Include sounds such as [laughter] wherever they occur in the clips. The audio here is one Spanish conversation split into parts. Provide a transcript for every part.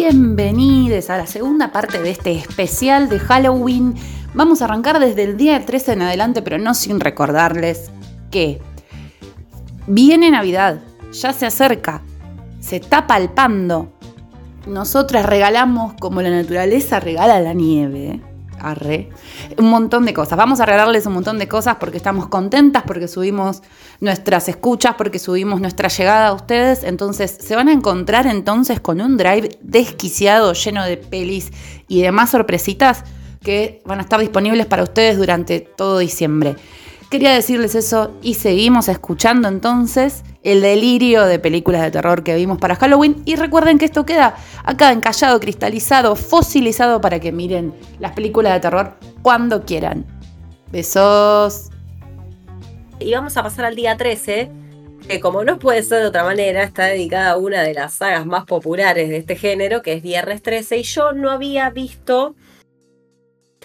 bienvenidos a la segunda parte de este especial de Halloween. Vamos a arrancar desde el día 13 en adelante, pero no sin recordarles que viene Navidad, ya se acerca, se está palpando. Nosotras regalamos como la naturaleza regala la nieve. Un montón de cosas. Vamos a regalarles un montón de cosas porque estamos contentas, porque subimos nuestras escuchas, porque subimos nuestra llegada a ustedes. Entonces se van a encontrar entonces con un drive desquiciado, lleno de pelis y demás sorpresitas que van a estar disponibles para ustedes durante todo diciembre. Quería decirles eso y seguimos escuchando entonces el delirio de películas de terror que vimos para Halloween. Y recuerden que esto queda acá encallado, cristalizado, fosilizado para que miren las películas de terror cuando quieran. Besos. Y vamos a pasar al día 13, que como no puede ser de otra manera, está dedicada a una de las sagas más populares de este género, que es Viernes 13. Y yo no había visto...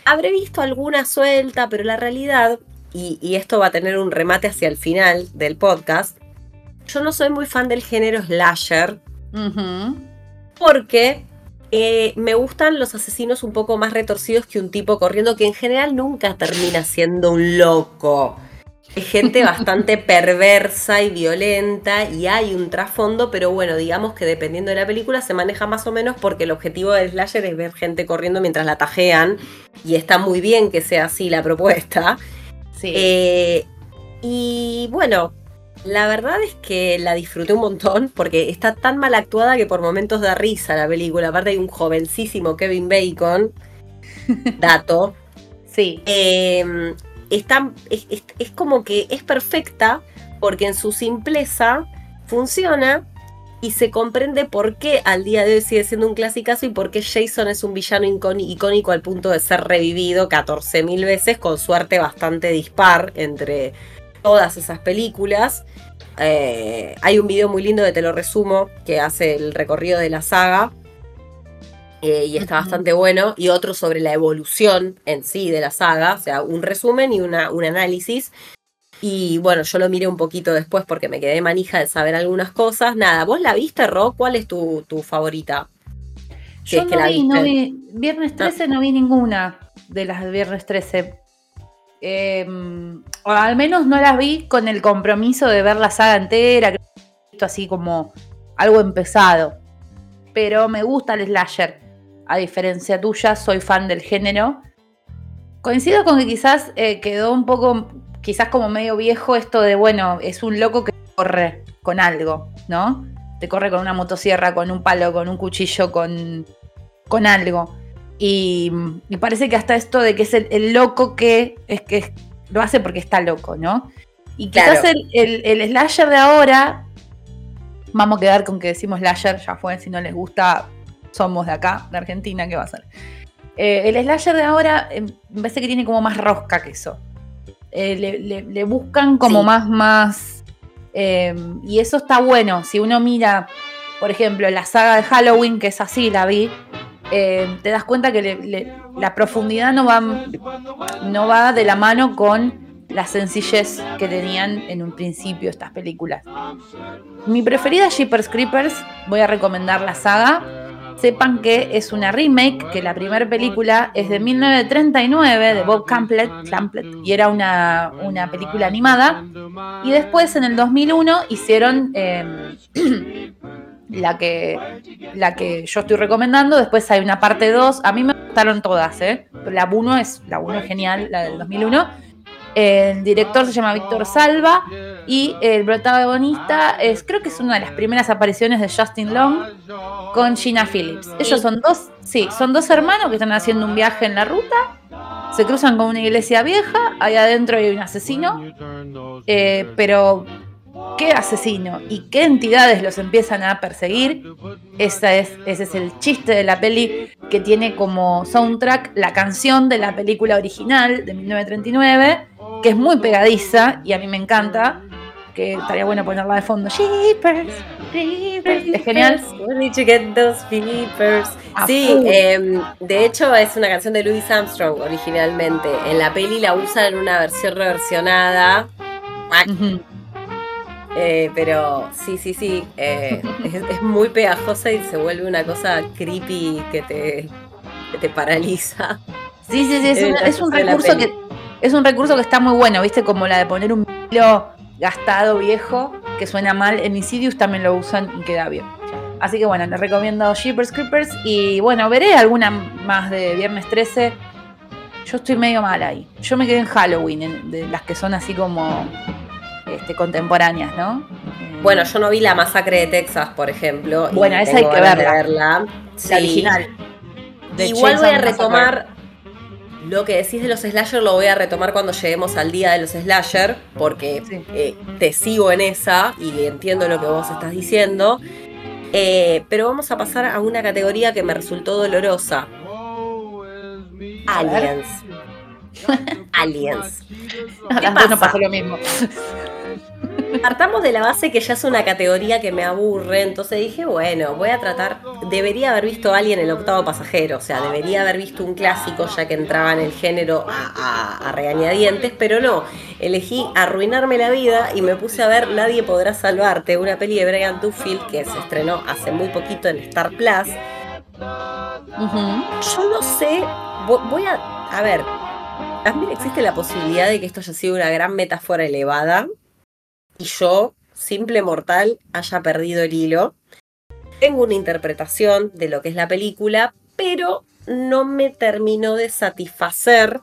Habré visto alguna suelta, pero la realidad y, esto va a tener un remate hacia el final del podcast, yo no soy muy fan del género slasher. Porque eh, me gustan los asesinos un poco más retorcidos que un tipo corriendo que en general nunca termina siendo un loco. Es gente [laughs] bastante perversa y violenta y hay un trasfondo, pero bueno, digamos que dependiendo de la película se maneja más o menos porque el objetivo del slasher es ver gente corriendo mientras la tajean y está muy bien que sea así la propuesta. Eh, y bueno, la verdad es que la disfruté un montón porque está tan mal actuada que por momentos da risa la película. Aparte hay un jovencísimo Kevin Bacon, [laughs] dato. Sí. Em, está, es, como que es perfecta porque en su simpleza funciona y se comprende por qué al día de hoy sigue siendo un clasicazo y por qué Jason es un villano icónico al punto de ser revivido 14.000 veces con suerte bastante dispar entre todas esas películas. Eh, hay un video muy lindo de Te lo resumo que hace el recorrido de la saga eh, y está bastante bueno. Y otro sobre la evolución en sí de la saga, o sea, un resumen y una, un análisis. Y bueno, yo lo miré un poquito después porque me quedé manija de saber algunas cosas. Nada, ¿vos la viste, Ro? ¿Cuál es tu, favorita? yo no, vi, no vi, Viernes 13 no. vi ninguna de las de Viernes 13. Em, o al menos no las vi con el compromiso de ver la saga entera, que visto así como algo empezado. Pero me gusta el slasher. A diferencia tuya, soy fan del género. Coincido con que quizás eh, quedó un poco quizás como medio viejo esto de, bueno, es un loco que corre con algo, ¿no? Te corre con una motosierra, con un palo, con un cuchillo, con, con algo. Y, parece que hasta esto de que es el, loco que es que lo hace porque está loco, ¿no? Y quizás el, el, slasher de ahora, vamos a quedar con que decimos slasher, ya fue, si no les gusta, somos de acá, de Argentina, ¿qué va a ser? Eh, el slasher de ahora, me parece que tiene como más rosca que eso. Eh, le, buscan como más, más. Em, y eso está bueno. Si uno mira, por ejemplo, la saga de Halloween, que es así, la vi, em, te das cuenta que la profundidad no va, no va de la mano con la sencillez que tenían en un principio estas películas. Mi preferida Jeepers Creepers, voy a recomendar la saga sepan que es una remake, que la primera película es de 1939 de Bob Campbell, y era una, película animada. Y después en el 2001 hicieron em, [clears throat] la, que, la que yo estoy recomendando. Después hay una parte 2. A mí me gustaron todas, ¿eh? la 1 es, la 1 es genial, la del 2001. El director se llama Víctor Salva y el protagonista es, creo que es una de las primeras apariciones de Justin Long con Gina Phillips. Ellos son dos, sí, son dos hermanos que están haciendo un viaje en la ruta, se cruzan con una iglesia vieja, ahí adentro hay un asesino, eh, pero ¿qué asesino y qué entidades los empiezan a perseguir? Esa es, ese es el chiste de la peli que tiene como soundtrack la canción de la película original de 1939 que es muy pegadiza y a mí me encanta. Que estaría bueno ponerla de fondo. Jeepers, Es genial. Sí, em, de hecho es una canción de Louis Armstrong originalmente. En la peli la usan en una versión reversionada. Eh, pero sí, sí, sí, eh, [laughs] es, muy pegajosa y se vuelve una cosa creepy que te, te paraliza. Sí, sí, sí, es, un, recurso que es un recurso que está muy bueno, ¿viste? Como la de poner un hilo gastado, viejo, que suena mal. En Insidious también lo usan y queda bien. Así que bueno, les recomiendo Jeepers Creepers y bueno, veré alguna más de Viernes 13. Yo estoy medio mal ahí. Yo me quedé en Halloween, de las que son así como este, contemporáneas, ¿no? Bueno, yo no vi la masacre de Texas, por ejemplo. Bueno, esa hay que verla. La original. Igual voy a retomar lo que decís de los slasher, lo voy a retomar cuando lleguemos al día de los slasher, porque eh, te sigo en esa y entiendo lo que vos estás diciendo. Eh, pero vamos a pasar a una categoría que me resultó dolorosa. Aliens. [laughs] Aliens. [laughs] no pasó lo mismo. Partamos de la base que ya es una categoría que me aburre, entonces dije, bueno, voy a tratar, debería haber visto a alguien el octavo pasajero, o sea, debería haber visto un clásico ya que entraba en el género a, regañadientes, pero no, elegí arruinarme la vida y me puse a ver Nadie podrá salvarte, una peli de Brian Duffield que se estrenó hace muy poquito en Star Plus. Yo no sé, voy a, a ver, también existe la posibilidad de que esto haya sido una gran metáfora elevada y yo, simple mortal, haya perdido el hilo. Tengo una interpretación de lo que es la película, pero no me terminó de satisfacer.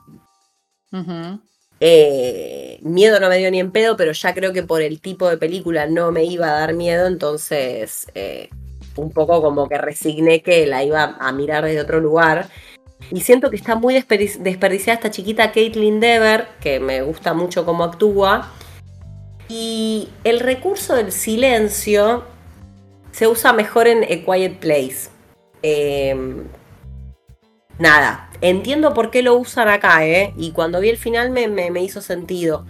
Eh, miedo no me dio ni en pedo, pero ya creo que por el tipo de película no me iba a dar miedo, entonces eh, un poco como que resigné que la iba a mirar desde otro lugar. Y siento que está muy desperdiciada esta chiquita Caitlin Dever, que me gusta mucho cómo actúa. Y el recurso del silencio se usa mejor en A Quiet Place. Em, nada, entiendo por qué lo usan acá, ¿eh? Y cuando vi el final me, me, hizo sentido.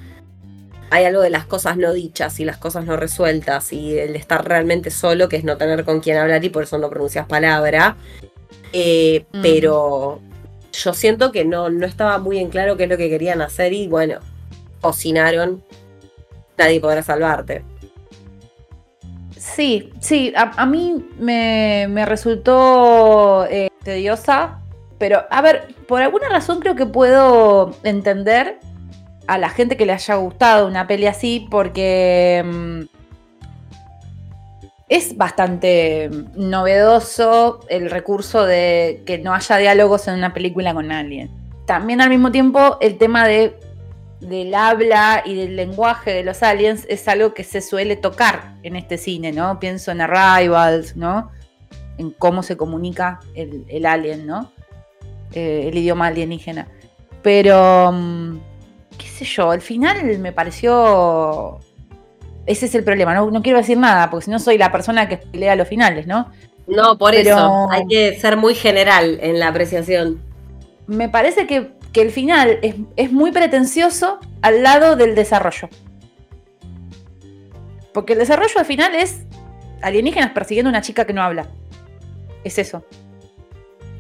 Hay algo de las cosas no dichas y las cosas no resueltas y el estar realmente solo, que es no tener con quién hablar y por eso no pronuncias palabra. Eh, mm. Pero yo siento que no, no estaba muy en claro qué es lo que querían hacer y bueno, cocinaron nadie podrá salvarte. Sí, sí, a, mí me, resultó eh, tediosa, pero a ver, por alguna razón creo que puedo entender a la gente que le haya gustado una peli así, porque mm, es bastante novedoso el recurso de que no haya diálogos en una película con alguien. También al mismo tiempo el tema de del habla y del lenguaje de los aliens es algo que se suele tocar en este cine, ¿no? Pienso en Arrivals, ¿no? En cómo se comunica el, alien, ¿no? Eh, el idioma alienígena. Pero, mm, qué sé yo, al final me pareció... Ese es el problema, no, quiero decir nada, porque si no soy la persona que lea los finales, ¿no? No, por eso, hay que ser muy general en la apreciación. Me parece que que el final es, muy pretencioso al lado del desarrollo. Porque el desarrollo al final es alienígenas persiguiendo a una chica que no habla. Es eso.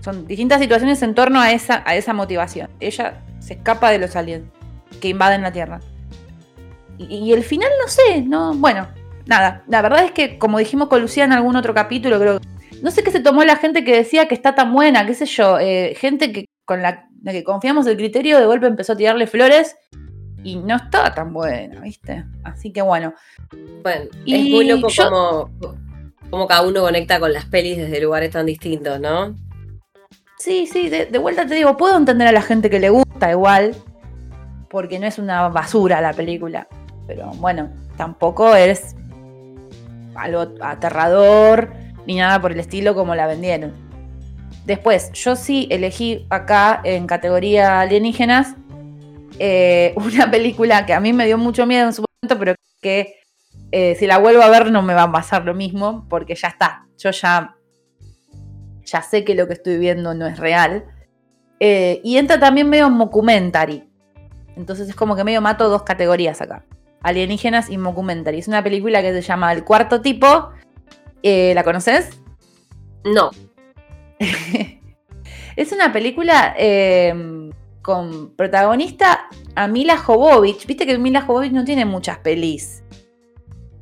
Son distintas situaciones en torno a esa, a esa motivación. Ella se escapa de los aliens que invaden la Tierra. Y, el final no sé, no, bueno, nada. La verdad es que, como dijimos con Lucía en algún otro capítulo, creo no sé qué se tomó la gente que decía que está tan buena, qué sé yo, eh, gente que con la de que confiamos el criterio, de golpe empezó a tirarle flores y no estaba tan buena, ¿viste? Así que bueno. Bueno, es muy loco como, cada uno conecta con las pelis desde lugares tan distintos, ¿no? Sí, sí, de, vuelta te digo, puedo entender a la gente que le gusta igual, porque no es una basura la película, pero bueno, tampoco es algo aterrador ni nada por el estilo como la vendieron. Después, yo sí elegí acá en categoría alienígenas eh, [laughs] una película que a mí me dio mucho miedo en su momento, pero que eh, si la vuelvo a ver no me va a pasar lo mismo, porque ya está. Yo ya, ya sé que lo que estoy viendo no es real. Eh, y entra también medio mockumentary. Entonces es como que medio mato dos categorías acá. Alienígenas y mockumentary. Es una película que se llama El Cuarto Tipo. ¿La conoces? No. [laughs] es una película em, con protagonista a Mila Jovovich. Viste que Mila Jovovich no tiene muchas pelis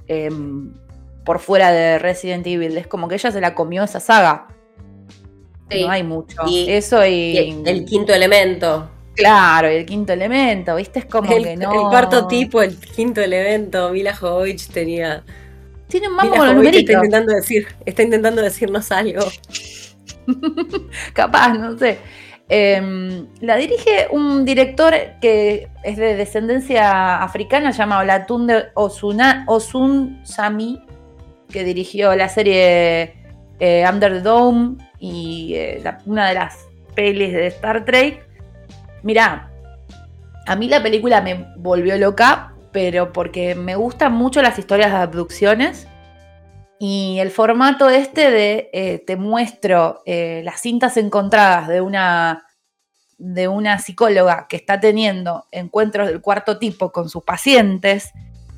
em, por fuera de Resident Evil. Es como que ella se la comió esa saga. No hay mucho. Eso y, El quinto elemento. Claro, el quinto elemento, ¿viste? Es como que no. El cuarto tipo, el quinto elemento, Mila Jovovich tenía. Tiene más como los numeritos. Está intentando, decir, está intentando decirnos algo. [laughs] Capaz, no sé. Em, la dirige un director que es de descendencia africana, llamado Latunde Osuna, Osun Sami, que dirigió la serie eh, Under the Dome y eh, una de las pelis de Star Trek. Mirá, a mí la película me volvió loca, pero porque me gustan mucho las historias de abducciones. Y el formato este de eh, te muestro las cintas encontradas de una, de una psicóloga que está teniendo encuentros del cuarto tipo con sus pacientes,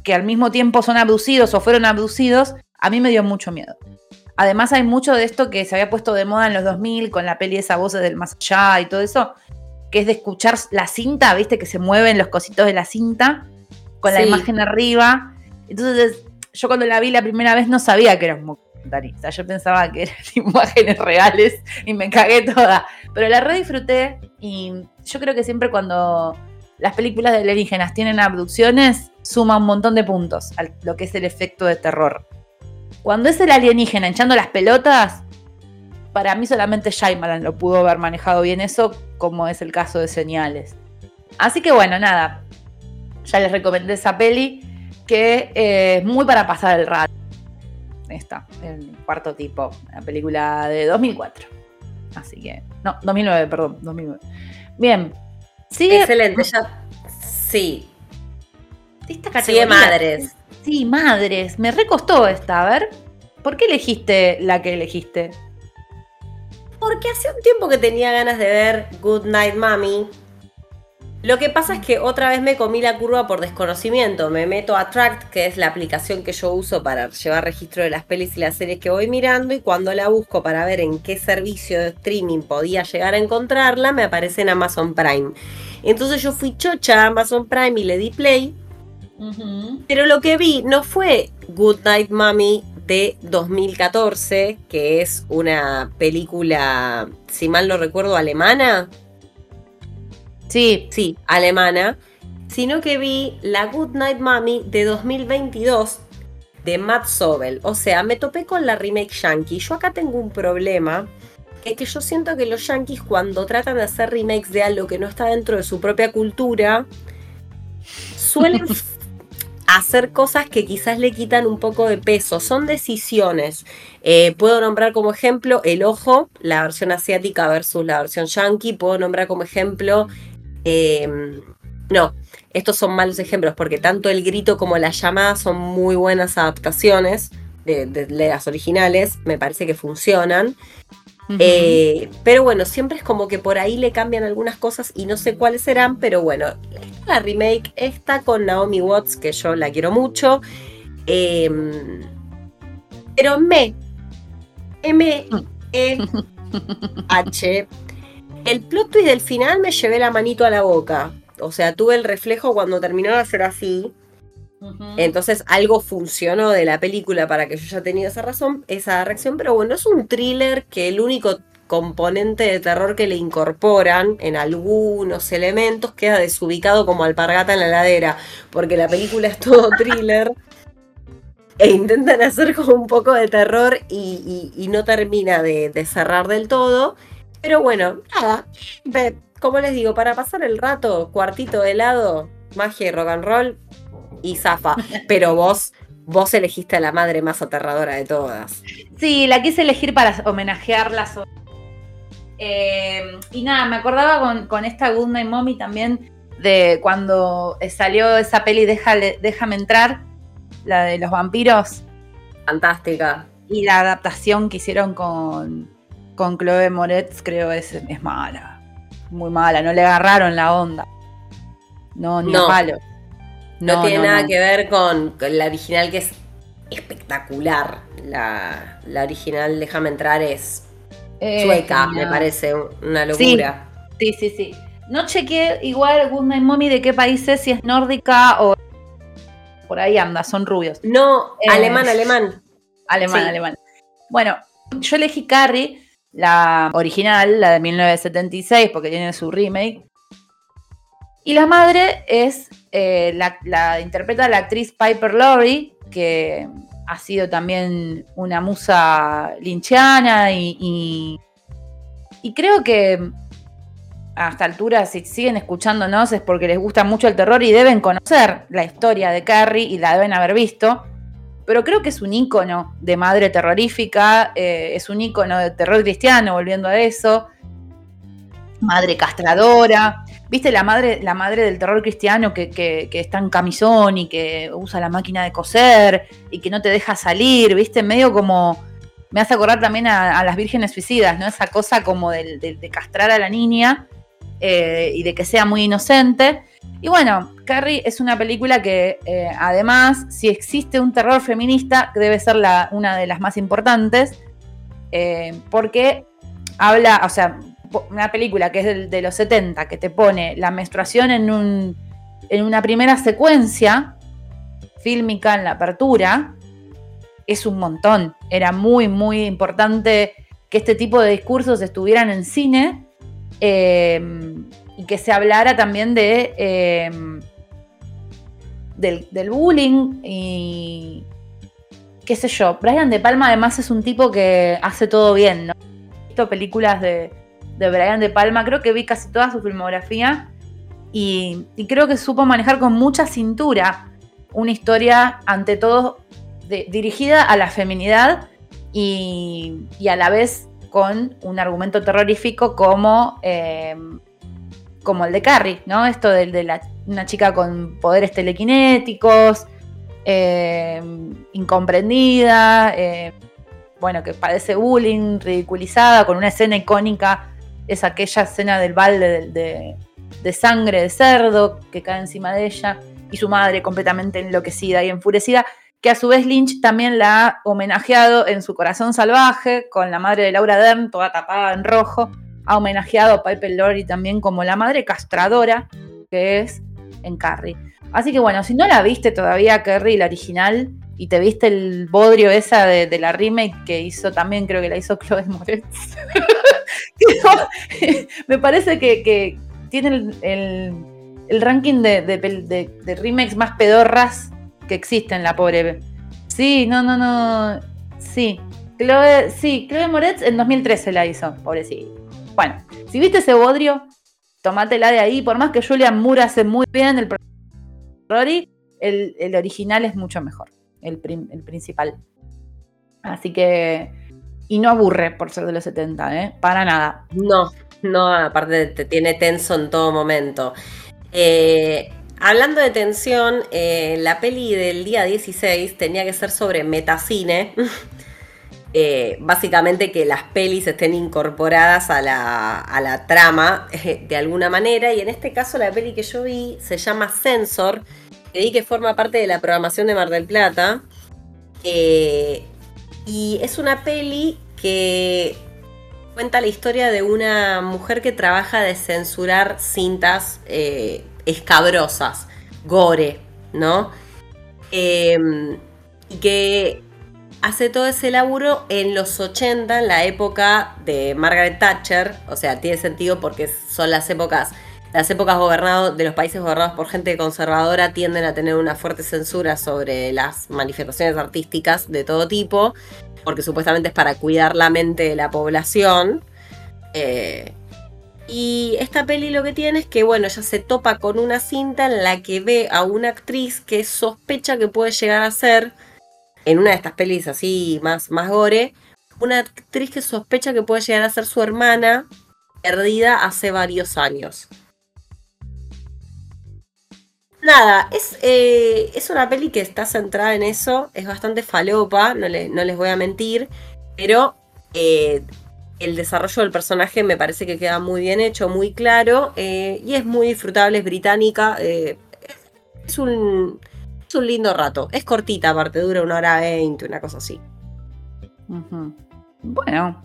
que al mismo tiempo son abducidos o fueron abducidos, a mí me dio mucho miedo. Además hay mucho de esto que se había puesto de moda en los 2000 con la peli esa voces del más allá y todo eso, que es de escuchar la cinta, viste que se mueven los cositos de la cinta con la imagen arriba. Entonces yo cuando la vi la primera vez no sabía que era un documental. O sea, yo pensaba que eran [laughs] imágenes reales y me cagué toda. Pero la re disfruté y yo creo que siempre cuando las películas de alienígenas tienen abducciones, suma un montón de puntos a lo que es el efecto de terror. Cuando es el alienígena hinchando las pelotas, para mí solamente Shyamalan lo pudo haber manejado bien eso, como es el caso de Señales. Así que bueno, nada. Ya les recomendé esa peli que eh, es muy para pasar el rato. Esta, el cuarto tipo, la película de 2004. Así que, no, 2009, perdón, 2009. Bien. Sigue. Excelente, ya. Sí. Esta Sigue madres. Sí, madres. Me recostó esta. A ver, ¿por qué elegiste la que elegiste? Porque hace un tiempo que tenía ganas de ver Good Night Mommy. Lo que pasa es que otra vez me comí la curva por desconocimiento. Me meto a Tract, que es la aplicación que yo uso para llevar registro de las pelis y las series que voy mirando, y cuando la busco para ver en qué servicio de streaming podía llegar a encontrarla, me aparece en Amazon Prime. Entonces yo fui chocha a Amazon Prime y le di play pero lo que vi no fue Good Night Mommy de 2014, que es una película, si mal no recuerdo, alemana. Sí. Sí, alemana. Sino que vi la Good Night Mommy de 2022 de Matt Sobel. O sea, me topé con la remake yankee. Yo acá tengo un problema. Es que yo siento que los yankees cuando tratan de hacer remakes de algo que no está dentro de su propia cultura, suelen [laughs] hacer cosas que quizás le quitan un poco de peso. Son decisiones. Eh, puedo nombrar como ejemplo El Ojo, la versión asiática versus la versión yankee. Puedo nombrar como ejemplo... Em, no, estos son malos ejemplos porque tanto El Grito como La Llamada son muy buenas adaptaciones de las originales. Me parece que funcionan. Eh, pero bueno, siempre es como que por ahí le cambian algunas cosas y no sé cuáles serán, pero bueno, la remake está con Naomi Watts, que yo la quiero mucho. Em, pero me, [laughs] M, E, H, el plot twist del final me llevé la manito a la boca. O sea, tuve el reflejo cuando terminó de hacer así. Entonces algo funcionó de la película para que yo haya tenido esa razón, esa reacción, pero bueno, es un thriller que el único componente de terror que le incorporan en algunos elementos queda desubicado como alpargata en la ladera, porque la película es todo [laughs] thriller. e intentan hacer como un poco de terror y, no termina de, de, cerrar del todo. Pero bueno, nada, como les digo, para pasar el rato, cuartito de helado, magia y rock and roll, y zafa. [laughs] Pero vos, vos elegiste a la madre más aterradora de todas. Sí, la quise elegir para homenajearla. Eh, y nada, me acordaba con, esta Good Night Mommy también de cuando salió esa peli Déjame entrar, la de los vampiros. Fantástica. Y la adaptación que hicieron con, con Chloe Moretz, creo, es, es mala. Muy mala, no le agarraron la onda. No, ni no. palo. No, tiene nada que ver con, la original que es espectacular. La, original, déjame entrar, es sueca, me parece una locura. Sí, sí, sí. No chequeé igual Good Night Mommy de qué país es, si es nórdica o por ahí anda, son rubios. No, eh, alemán, alemán. Alemán, alemán. Bueno, yo elegí Carrie, la original, la de 1976, porque tiene su remake. Y la madre es, eh, la, interpreta la actriz Piper Laurie, que ha sido también una musa linchiana y, y, creo que a esta altura, si siguen escuchándonos, es porque les gusta mucho el terror y deben conocer la historia de Carrie y la deben haber visto. Pero creo que es un ícono de madre terrorífica, eh, es un ícono de terror cristiano, volviendo a eso. Madre castradora. ¿Viste la madre, la madre del terror cristiano que, está en camisón y que usa la máquina de coser y que no te deja salir? ¿Viste? Medio como. Me hace acordar también a, las vírgenes suicidas, ¿no? Esa cosa como de castrar a la niña eh, y de que sea muy inocente. Y bueno, Carrie es una película que eh, además, si existe un terror feminista, debe ser una de las más importantes, eh, porque habla, o sea, una película que es de, los 70, que te pone la menstruación en, un, en una primera secuencia fílmica en la apertura, es un montón. Era muy, muy importante que este tipo de discursos estuvieran en cine Em, y que se hablara también de em, del, bullying y qué sé yo. Brian De Palma además es un tipo que hace todo bien, ¿no? He visto películas de, Brian De Palma, creo que vi casi toda su filmografía y, creo que supo manejar con mucha cintura una historia ante todo dirigida a la feminidad y, y a la vez con un argumento terrorífico como, eh, como el de Carrie, ¿no? Esto de, una chica con poderes telequinéticos, eh, incomprendida, eh, bueno, que padece bullying, ridiculizada, con una escena icónica, es aquella escena del balde de, de sangre de cerdo que cae encima de ella, y su madre completamente enloquecida y enfurecida que a su vez Lynch también la ha homenajeado en su corazón salvaje, con la madre de Laura Dern, toda tapada en rojo, ha homenajeado a Piper Laurie también como la madre castradora que es en Carrie. Así que bueno, si no la viste todavía, Carrie, la original, y te viste el bodrio esa de, la remake que hizo también, creo que la hizo Chloe Moretz. [laughs] [laughs] me parece que, tiene el, ranking de, remakes más pedorras que existen, la pobre. Sí, no, no, no. Sí. Chloe, sí, Chloe Moretz en 2013 la hizo, pobrecita. Bueno, si viste ese bodrio, tomátela de ahí. Por más que Julian Moore hace muy bien el Rory, el, el original es mucho mejor, el, el principal. Así que. Y no aburre por ser de los 70, ¿eh? Para nada. No, no, aparte te tiene tenso en todo momento. Eh, Hablando de tensión, eh, la peli del día 16 tenía que ser sobre metacine. [laughs] Eh, básicamente que las pelis estén incorporadas a la, trama eh, de alguna manera. Y en este caso la peli que yo vi se llama Sensor, que que forma parte de la programación de Mar del Plata. y es una peli que cuenta la historia de una mujer que trabaja de censurar cintas escabrosas, gore, ¿no? Y que hace todo ese laburo en los 80, en la época de Margaret Thatcher, o sea, tiene sentido porque son las épocas, las épocas de los países gobernados por gente conservadora tienden a tener una fuerte censura sobre las manifestaciones artísticas de todo tipo, porque supuestamente es para cuidar la mente de la población. Eh, y esta peli lo que tiene es que, bueno, ella se topa con una cinta en la que ve a una actriz que sospecha que puede llegar a ser, en una de estas pelis así más, más gore, una actriz que sospecha que puede llegar a ser su hermana, perdida hace varios años. Nada, es, eh, es una peli que está centrada en eso, es bastante falopa, no, no les voy a mentir, pero eh, el desarrollo del personaje me parece que queda muy bien hecho, muy claro eh, y es muy disfrutable, es británica. Es, un, es un lindo rato. Es cortita, aparte, dura una hora veinte, una cosa así. Bueno,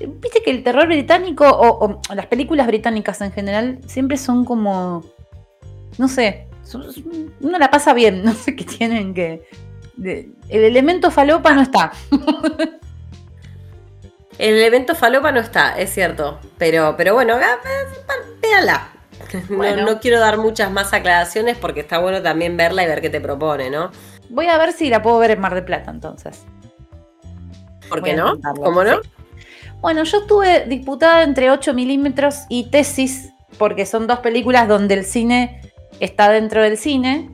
viste que el terror británico o, las películas británicas en general siempre son como, no sé, uno la pasa bien, [laughs] no sé qué tienen que... el elemento falopa no está. El elemento falopa no está, es cierto. Pero, pero bueno, véanla. [laughs] No, no, quiero dar muchas más aclaraciones porque está bueno también verla y ver qué te propone, ¿no? Voy a ver si la puedo ver en Mar de Plata entonces. ¿Por qué no? ¿Cómo no? Bueno, yo estuve disputada entre 8 milímetros y Tesis, porque son dos películas donde el cine está dentro del cine.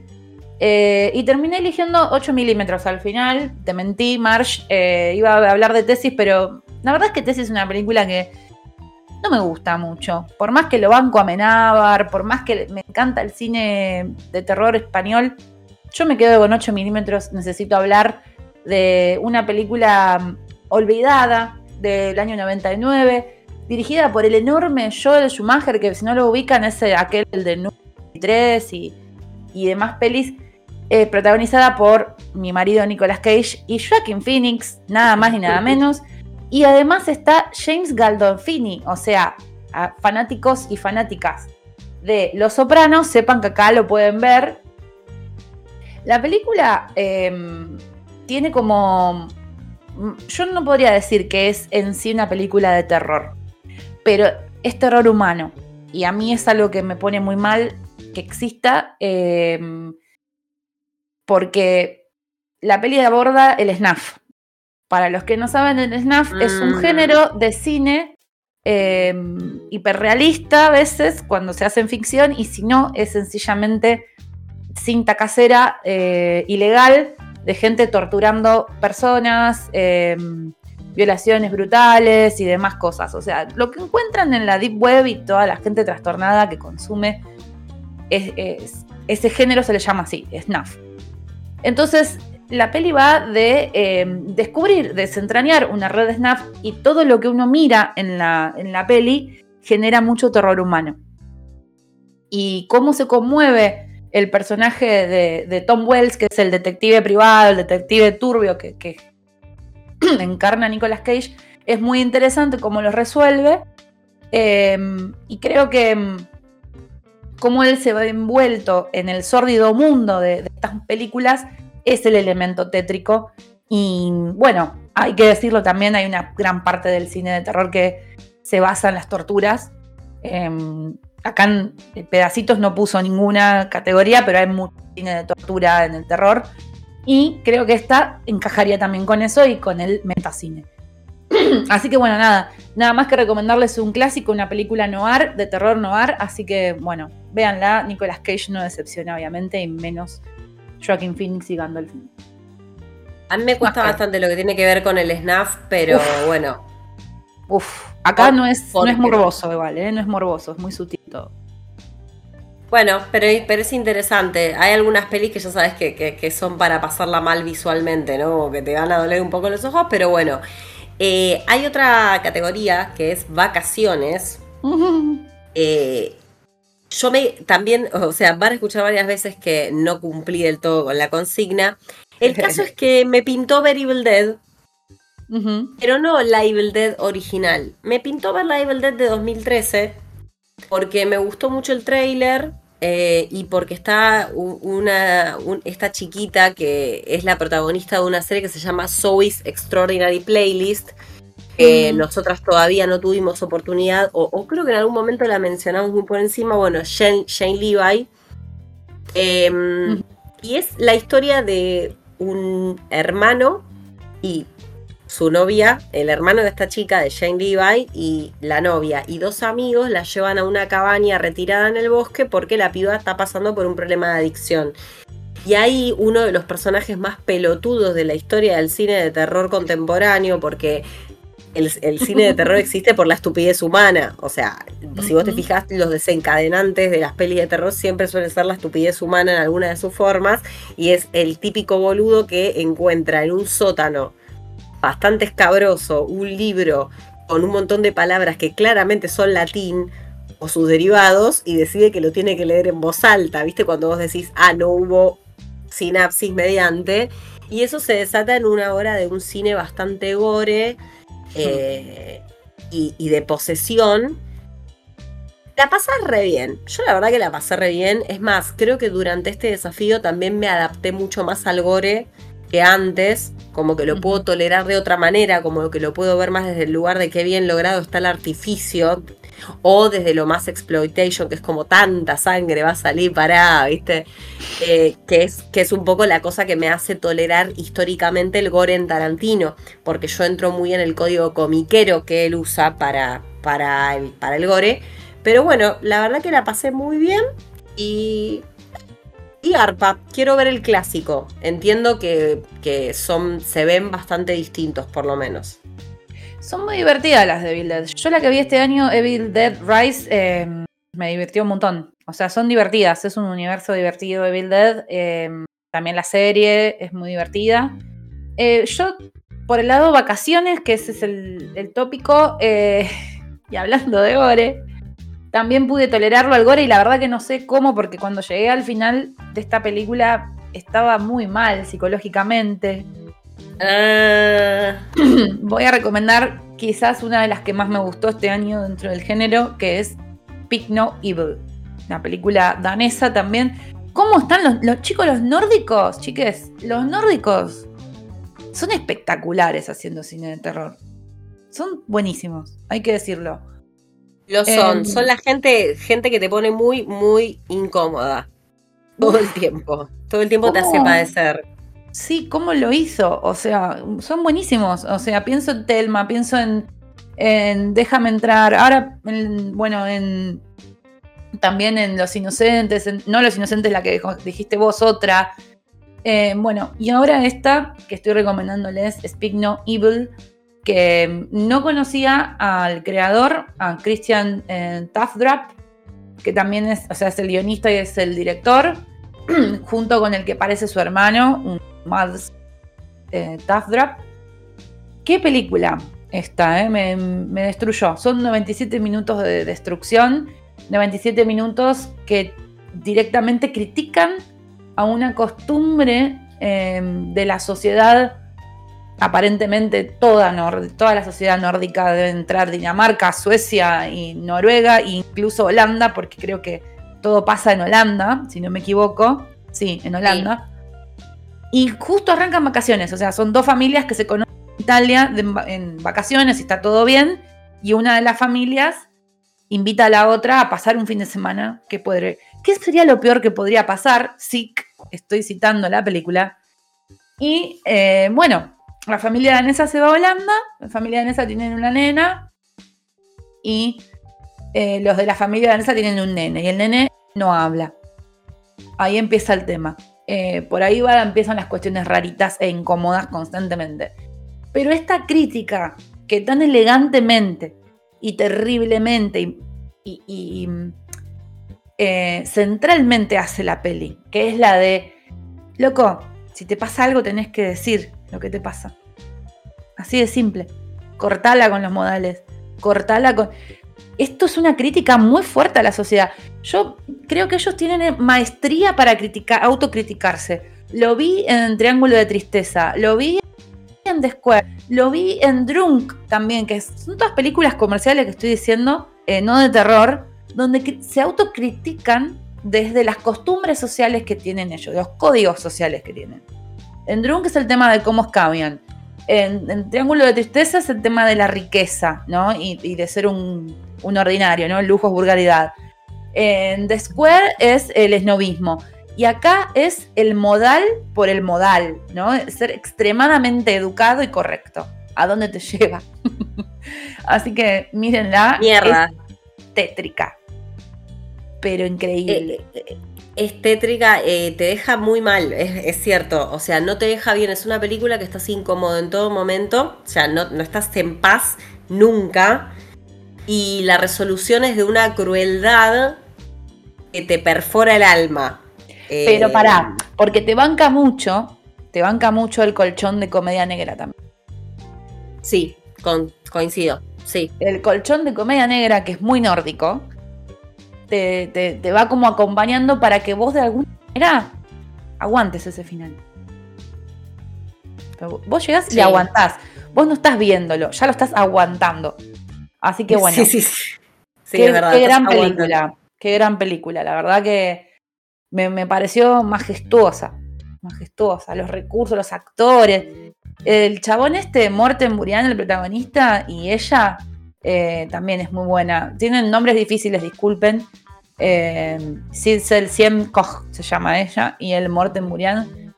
Eh, y terminé eligiendo 8 milímetros al final. Te mentí, Marsh. Eh, iba a hablar de Tesis, pero la verdad es que Tesis es una película que no me gusta mucho. Por más que lo banco a Menábar, por más que me encanta el cine de terror español, yo me quedo con 8 milímetros. Necesito hablar de una película olvidada del año 99, dirigida por el enorme Joel Schumacher, que si no lo ubican es aquel de 3 y, y demás pelis, eh, protagonizada por mi marido Nicolas Cage y Joaquin Phoenix, nada más y nada menos. Y además está James Galdolfini, o sea, fanáticos y fanáticas de Los Sopranos, sepan que acá lo pueden ver. La película em, tiene como... Yo no podría decir que es en sí una película de terror, pero es terror humano. Y a mí es algo que me pone muy mal que exista, em, porque la peli aborda el snuff. Para los que no saben, el snuff es un mm. género de cine em, hiperrealista a veces cuando se hace en ficción y si no es sencillamente cinta casera eh, ilegal de gente torturando personas, em, violaciones brutales y demás cosas. O sea, lo que encuentran en la Deep Web y toda la gente trastornada que consume ese género se le llama así, snuff. Entonces, la peli va de eh, descubrir, desentrañar una red de snuff y todo lo que uno mira en la, en la peli genera mucho terror humano. Y cómo se conmueve el personaje de, Tom Wells, que es el detective privado, el detective turbio que, [clears throat] encarna Nicolas Cage, es muy interesante cómo lo resuelve. Em, y creo que em, cómo él se va envuelto en el sórdido mundo de estas películas es el elemento tétrico. Y bueno, hay que decirlo también, hay una gran parte del cine de terror que se basa en las torturas. Em, acá en pedacitos no puso ninguna categoría, pero hay mucho cine de tortura en el terror. Y creo que esta encajaría también con eso y con el metacine. [clears throat] así que bueno, nada, nada más que recomendarles un clásico, una película noir, de terror noir. Así que bueno, véanla. Nicolas Cage no decepciona, obviamente, y menos Joaquin Phoenix y Gandalf. A mí me cuesta bastante lo que tiene que ver con el snuff, pero bueno. Uf, acá no es, no es morboso igual, ¿eh? no es morboso, es muy sutil todo. Bueno, pero, pero es interesante. Hay algunas pelis que ya sabes que, son para pasarla mal visualmente, ¿no? que te van a doler un poco los ojos, pero bueno. Eh, hay otra categoría que es vacaciones. [laughs] eh, yo me también, o sea, van a escuchar varias veces que no cumplí del todo con la consigna. El caso es que me pintó ver Evil Dead, pero no la Evil Dead original. Me pintó ver la Evil Dead de 2013 porque me gustó mucho el trailer eh, y porque está una, esta chiquita que es la protagonista de una serie que se llama Zoe's Extraordinary Playlist nosotras todavía no tuvimos oportunidad, o, creo que en algún momento la mencionamos muy por encima, bueno, Shane, Levi. Em, y es la historia de un hermano y su novia, el hermano de esta chica de Shane Levi y la novia y dos amigos la llevan a una cabaña retirada en el bosque porque la piba está pasando por un problema de adicción. Y ahí uno de los personajes más pelotudos de la historia del cine de terror contemporáneo, porque el, cine de terror existe por la estupidez humana. O sea, si vos te fijas, los desencadenantes de las pelis de terror siempre suele ser la estupidez humana en alguna de sus formas. Y es el típico boludo que encuentra en un sótano bastante escabroso un libro con un montón de palabras que claramente son latín o sus derivados y decide que lo tiene que leer en voz alta. ¿Viste? Cuando vos decís, ah, no hubo sinapsis mediante. Y eso se desata en una hora de un cine bastante gore eh, y, de posesión. La pasás re bien. Yo la verdad que la pasé re bien. Es más, creo que durante este desafío también me adapté mucho más al gore que antes. Como que lo puedo tolerar de otra manera, como que lo puedo ver más desde el lugar de qué bien logrado está el artificio. O desde lo más exploitation, que es como tanta sangre va a salir para, ¿viste? Eh, que, es, que es un poco la cosa que me hace tolerar históricamente el gore en Tarantino. Porque yo entro muy en el código comiquero que él usa para, para, el, para el gore pero bueno, la verdad que la pasé muy bien y. Y arpa, quiero ver el clásico. Entiendo que, son, se ven bastante distintos, por lo menos. Son muy divertidas las de Evil Dead. Yo la que vi este año, Evil Dead Rise, eh, me divirtió un montón. O sea, son divertidas. Es un universo divertido Evil Dead. Eh, también la serie es muy divertida. Eh, yo, por el lado vacaciones, que ese es el, el tópico, [laughs] y hablando de Gore, también pude tolerarlo al gore y la verdad que no sé cómo, porque cuando llegué al final de esta película estaba muy mal psicológicamente. Ah. Voy a recomendar quizás una de las que más me gustó este año dentro del género, que es Pick No Evil, una película danesa también. ¿Cómo están los, los chicos, los nórdicos? Chiques, los nórdicos son espectaculares haciendo cine de terror. Son buenísimos, hay que decirlo. Lo son, em, son la gente, gente que te pone muy, muy incómoda. Todo el tiempo. Todo el tiempo te hace padecer. Sí, ¿cómo lo hizo? O sea, son buenísimos. O sea, pienso en Telma, pienso en, en Déjame entrar. Ahora, bueno, en también en Los Inocentes, no Los Inocentes, la que dijiste vos, otra. Eh, bueno, y ahora esta que estoy recomendándoles, Speak No Evil, que no conocía al creador, a Christian eh, que también es, o sea, es el guionista y es el director, [clears throat] junto con el que parece su hermano, un Mads eh, ¿Qué película esta? Eh? Me, me, destruyó. Son 97 minutos de destrucción, 97 minutos que directamente critican a una costumbre eh, de la sociedad aparentemente toda, toda la sociedad nórdica debe entrar Dinamarca, Suecia y Noruega, e incluso Holanda, porque creo que todo pasa en Holanda, si no me equivoco. Sí, en Holanda. Y justo arrancan vacaciones, o sea, son dos familias que se conocen en Italia en vacaciones y está todo bien, y una de las familias invita a la otra a pasar un fin de semana que puede... ¿Qué sería lo peor que podría pasar? Sí, estoy citando la película. Y eh, bueno, la familia danesa se va a Holanda, la familia danesa tiene una nena y eh, los de la familia danesa tienen un nene y el nene no habla. Ahí empieza el tema. Eh, por ahí va, empiezan las cuestiones raritas e incómodas constantemente. Pero esta crítica que tan elegantemente y terriblemente y, eh, centralmente hace la peli, que es la de, loco, si te pasa algo tenés que decir, lo que te pasa. Así de simple. Cortala con los modales. Cortala con. Esto es una crítica muy fuerte a la sociedad. Yo creo que ellos tienen maestría para criticar, autocriticarse. Lo vi en Triángulo de Tristeza, lo vi en The Square, lo vi en Drunk también, que son todas películas comerciales que estoy diciendo, eh, no de terror, donde se autocritican desde las costumbres sociales que tienen ellos, los códigos sociales que tienen. En Drunk es el tema de cómo escabian. En, Triángulo de Tristeza es el tema de la riqueza, ¿no? Y, de ser un, ordinario, ¿no? Lujo es vulgaridad. En The Square es el esnovismo. Y acá es el modal por el modal, ¿no? Ser extremadamente educado y correcto. ¿A dónde te [laughs] lleva? Así que mírenla. Mierda. tétrica. Pero increíble. Eh, eh, es tétrica, eh, te deja muy mal, es, cierto. O sea, no te deja bien. Es una película que estás incómodo en todo momento. O sea, no, estás en paz nunca. Y la resolución es de una crueldad que te perfora el alma. Pero eh, pará, porque te banca mucho, te banca mucho el colchón de comedia negra también. Sí, coincido, sí. El colchón de comedia negra, que es muy nórdico, te, va como acompañando para que vos de alguna manera aguantes ese final. vos llegás y aguantás. Vos no estás viéndolo, ya lo estás aguantando. Así que [laughs] bueno. Sí, sí, Sí, qué, es verdad. Qué gran película. Qué gran película. La verdad que me, pareció majestuosa. Majestuosa. Los recursos, los actores. El chabón este, Morten Burian, el protagonista, y ella eh, también es muy buena. Tienen nombres difíciles, disculpen. Eh, Siem Koch se llama ella, y el Morten Burian.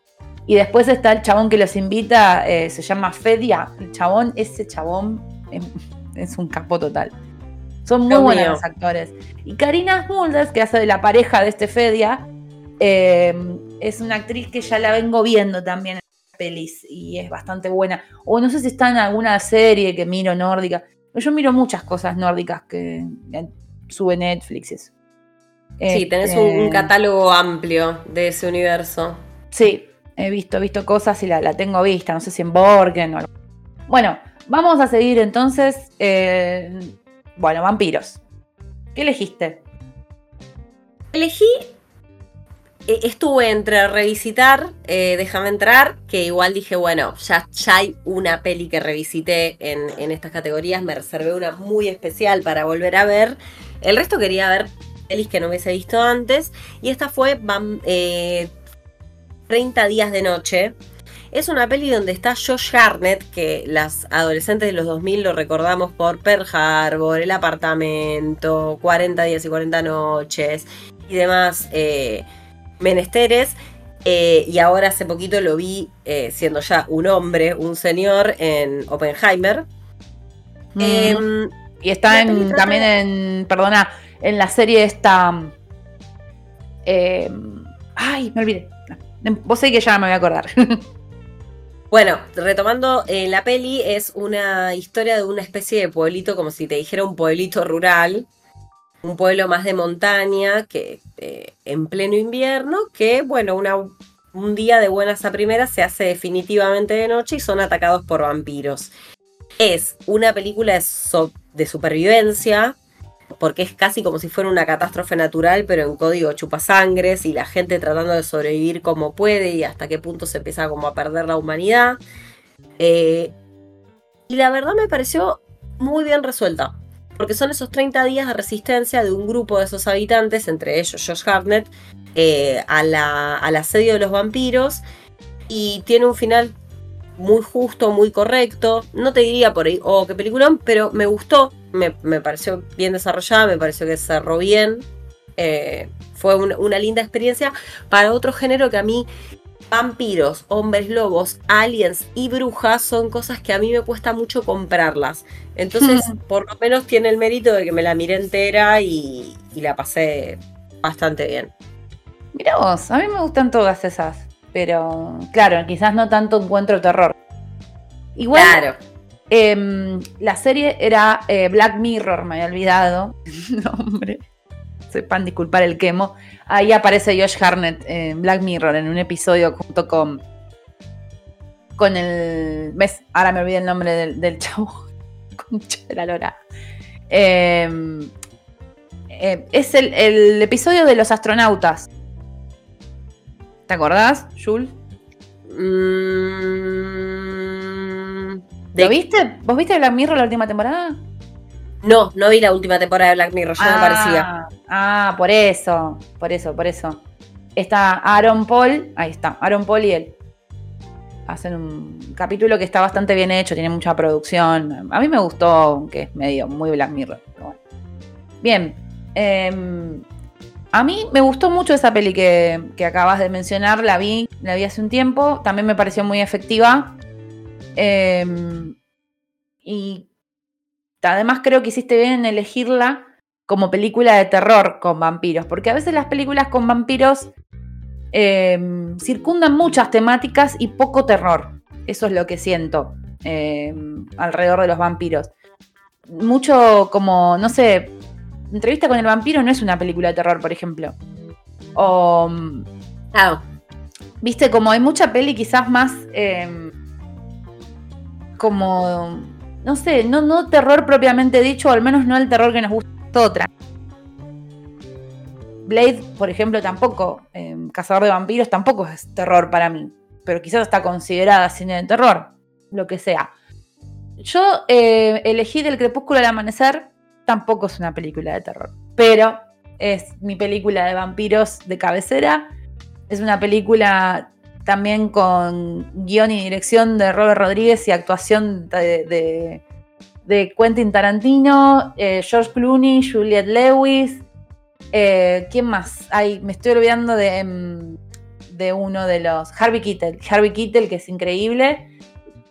Y después está el chabón que los invita, eh, se llama Fedia. El chabón, ese chabón es un capo total. Son muy buenos actores. Y Karina Smulders, que hace de la pareja de este Fedia, eh, es una actriz que ya la vengo viendo también en pelis y es bastante buena. O no sé si está en alguna serie que miro nórdica. Yo miro muchas cosas nórdicas que sube Netflix. Eso. Sí, tenés un, este, catálogo amplio de ese universo. Sí, he visto, visto cosas y la, tengo vista. No sé si en Borgen o algo. Bueno, vamos a seguir entonces. Eh, bueno, vampiros. ¿Qué elegiste? Elegí. Eh, estuve entre revisitar, eh, déjame entrar, que igual dije, bueno, ya, hay una peli que revisité en, estas categorías, me reservé una muy especial para volver a ver. El resto quería ver pelis que no hubiese visto antes, y esta fue 30 eh, días de noche, es una peli donde está Josh Harnett, que las adolescentes de los 2000 lo recordamos por Pearl Harbor, El Apartamento, 40 días y 40 noches y demás eh, menesteres. Eh, y ahora hace poquito lo vi eh, siendo ya un hombre, un señor en Oppenheimer. Em, y está también en, perdona, en la serie esta... Em, ay, me olvidé. Vos sé que ya no me voy a acordar. [laughs] Bueno, retomando eh, la peli, es una historia de una especie de pueblito, como si te dijera un pueblito rural, un pueblo más de montaña, que eh, en pleno invierno, que bueno, un día de buenas a primeras se hace definitivamente de noche y son atacados por vampiros. Es una película de supervivencia, porque es casi como si fuera una catástrofe natural, pero en código chupasangres y la gente tratando de sobrevivir como puede y hasta qué punto se empieza como a perder la humanidad. Eh, y la verdad me pareció muy bien resuelta, porque son esos 30 días de resistencia de un grupo de esos habitantes, entre ellos Josh Hartnett, eh, a la, al asedio de los vampiros, y tiene un final muy justo, muy correcto. No te diría por ahí, oh, qué peliculón, pero me gustó me, pareció bien desarrollada, me pareció que cerró bien. Eh, fue una linda experiencia para otro género que a mí vampiros, hombres lobos, aliens y brujas son cosas que a mí me cuesta mucho comprarlas. Entonces, [laughs] por lo menos tiene el mérito de que me la miré entera y, la pasé bastante bien. Mira vos, a mí me gustan todas esas, pero claro, quizás no tanto encuentro terror. Igual, claro. Em, la serie era eh, Black Mirror, me había olvidado el nombre. Sepan disculpar el quemo. Ahí aparece Josh Harnett en Black Mirror en un episodio junto con. Con el. ¿Ves? Ahora me olvidé el nombre del, chavo. [laughs] Concha de la lora. Em, eh, es el, episodio de los astronautas. ¿Te acordás, Jules? Mmm ¿Lo viste? ¿Vos viste Black Mirror la última temporada? No, no vi la última temporada de Black Mirror, ya me parecía. Ah, por eso, por eso, por eso. Está Aaron Paul, ahí está, Aaron Paul y él. Hacen un capítulo que está bastante bien hecho, tiene mucha producción. A mí me gustó, aunque es medio muy Black Mirror. Bien. Em, a mí me gustó mucho esa peli que, que acabas de mencionar, la vi, la vi hace un tiempo. También me pareció muy efectiva. Em, y además creo que hiciste bien en elegirla como película de terror con vampiros, porque a veces las películas con vampiros em, circundan muchas temáticas y poco terror. Eso es lo que siento em, alrededor de los vampiros. Mucho como, no sé, entrevista con el vampiro no es una película de terror, por ejemplo. O... Viste, como hay mucha peli quizás más como, no sé, no, no terror propiamente dicho, o al menos no el terror que nos gusta otra. Blade, por ejemplo, tampoco, eh, Cazador de Vampiros tampoco es terror para mí, pero quizás está considerada cine de terror, lo que sea. Yo eh, elegí del Crepúsculo al Amanecer, tampoco es una película de terror, pero es mi película de vampiros de cabecera. Es una película también con guion y dirección de Robert Rodríguez y actuación de, Quentin Tarantino, eh, George Clooney, Juliette Lewis. Eh, ¿Quién más? Ay, me estoy olvidando de, de uno de los. Harvey Keitel. Harvey Keitel, que es increíble.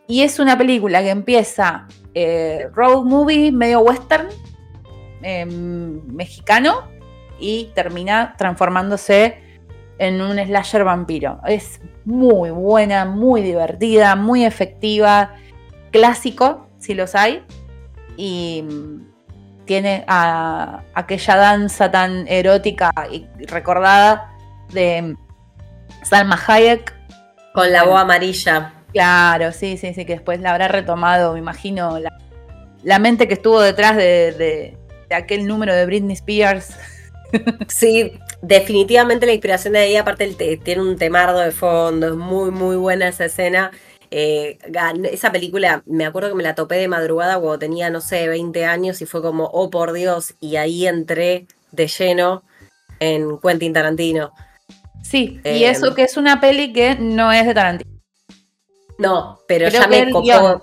Y es una película que empieza eh, road movie, medio western, em, mexicano, y termina transformándose en un slasher vampiro. Es muy buena, muy divertida, muy efectiva, clásico, si los hay, y tiene aquella danza tan erótica y recordada de Salma Hayek. Con la voz amarilla. Claro, sí, sí, sí, que después la habrá retomado, me imagino, la, mente que estuvo detrás de, aquel número de Britney Spears. Sí, definitivamente la inspiración de ahí, aparte tiene un temardo de fondo, es muy, muy buena esa escena. Eh, esa película, me acuerdo que me la topé de madrugada cuando tenía, no sé, 20 años y fue como, oh por Dios, y ahí entré de lleno en Quentin Tarantino. Sí, y eso em, que es una peli que no es de Tarantino. No, pero ya me el Guión,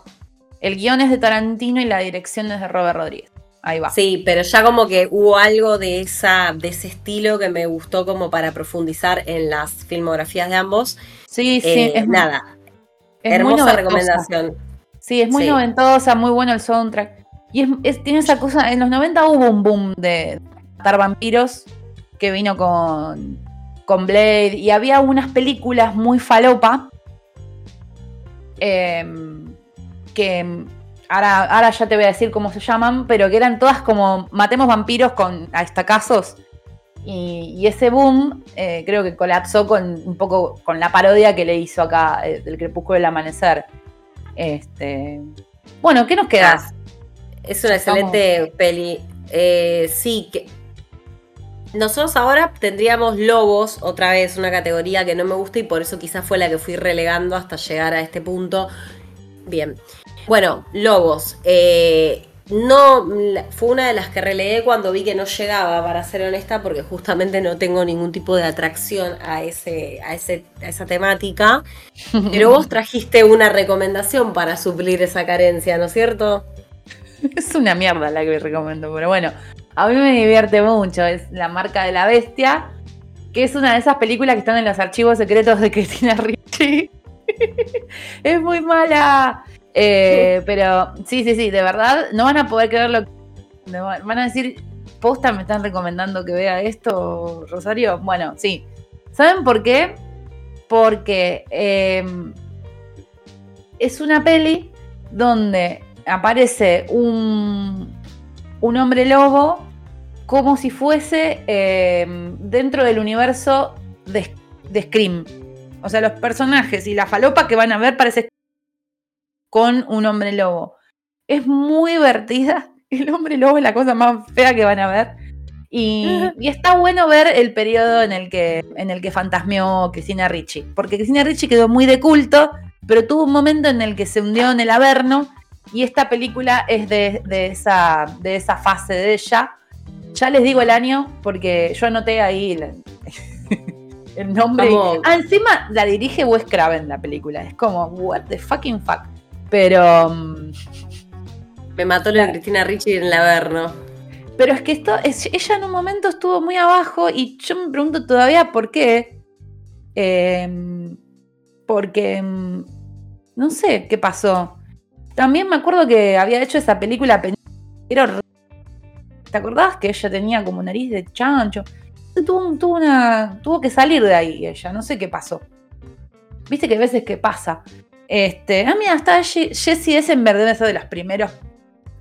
el guion es de Tarantino y la dirección es de Robert Rodríguez. Ahí va. Sí, pero ya como que hubo algo de esa, de ese estilo que me gustó como para profundizar en las filmografías de ambos. Sí, sí, eh, es nada. hermosa recomendación. Sí, es muy noventosa, muy bueno el soundtrack. Y es, tiene esa cosa, en los 90 hubo un boom de matar vampiros que vino con, con Blade y había unas películas muy falopa Em, que ahora, ahora ya te voy a decir cómo se llaman, pero que eran todas como matemos vampiros con a estacazos. Y, ese boom eh, creo que colapsó con un poco con la parodia que le hizo acá eh, del Crepúsculo del Amanecer. Este, bueno, ¿qué nos queda? Ah, es una excelente peli. Eh, sí, que nosotros ahora tendríamos Lobos, otra vez una categoría que no me gusta y por eso quizás fue la que fui relegando hasta llegar a este punto. Bien. Bueno, Lobos. Eh, no, fue una de las que relegué cuando vi que no llegaba, para ser honesta, porque justamente no tengo ningún tipo de atracción a, ese, a, ese, a esa temática. [laughs] Pero vos trajiste una recomendación para suplir esa carencia, ¿no es cierto? Es una mierda la que recomiendo, pero bueno, a mí me divierte mucho, es La marca de la bestia, que es una de esas películas que están en los archivos secretos de Cristina Ricci. [laughs] es muy mala. Eh, pero sí, sí, sí, de verdad, no van a poder creerlo. Van a decir, posta, me están recomendando que vea esto, Rosario. Bueno, sí. ¿Saben por qué? Porque em, es una peli donde aparece un, un hombre lobo como si fuese em, dentro del universo de, Scream. O sea, los personajes y la falopa que van a ver parece con un hombre lobo. Es muy divertida. [laughs] El hombre lobo es la cosa más fea que van a ver. [laughs] Y, está bueno ver el periodo en el que, en el que fantasmeó Cristina Ricci. Porque Cristina Ricci quedó muy de culto, pero tuvo un momento en el que se hundió en el Averno. Y esta película es de, esa, de esa fase de ella. Ya les digo el año porque yo anoté ahí el, [laughs] nombre. Ah, encima la dirige Wes Craven la película. Es como, what the fucking fuck. Pero. Mm, Me mató la Cristina Ricci en la Averno. Pero es que esto, ella en un momento estuvo muy abajo y yo me pregunto todavía por qué. Em, porque. Mm, no sé qué pasó. También me acuerdo que había hecho esa película, pero ¿Te acordás que ella tenía como nariz de chancho? Tuvo, tuvo, una, tuvo que salir de ahí ella, no sé qué pasó. Viste que a veces que pasa. Este, ah, mira, está Jesse Eisenberg, ser de las primeras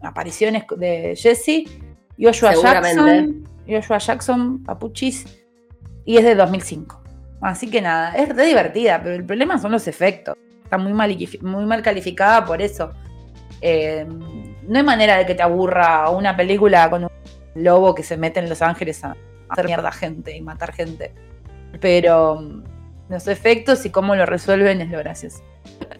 apariciones de Jesse. Joshua Jackson. Joshua Jackson, Papuchis. Y es de 2005. Así que nada, es re divertida, pero el problema son los efectos. Está muy mal, muy mal calificada por eso. Eh, no hay manera de que te aburra una película con un lobo que se mete en Los Ángeles a, hacer mierda a gente y matar gente. Pero mm, los efectos y cómo lo resuelven es lo gracioso.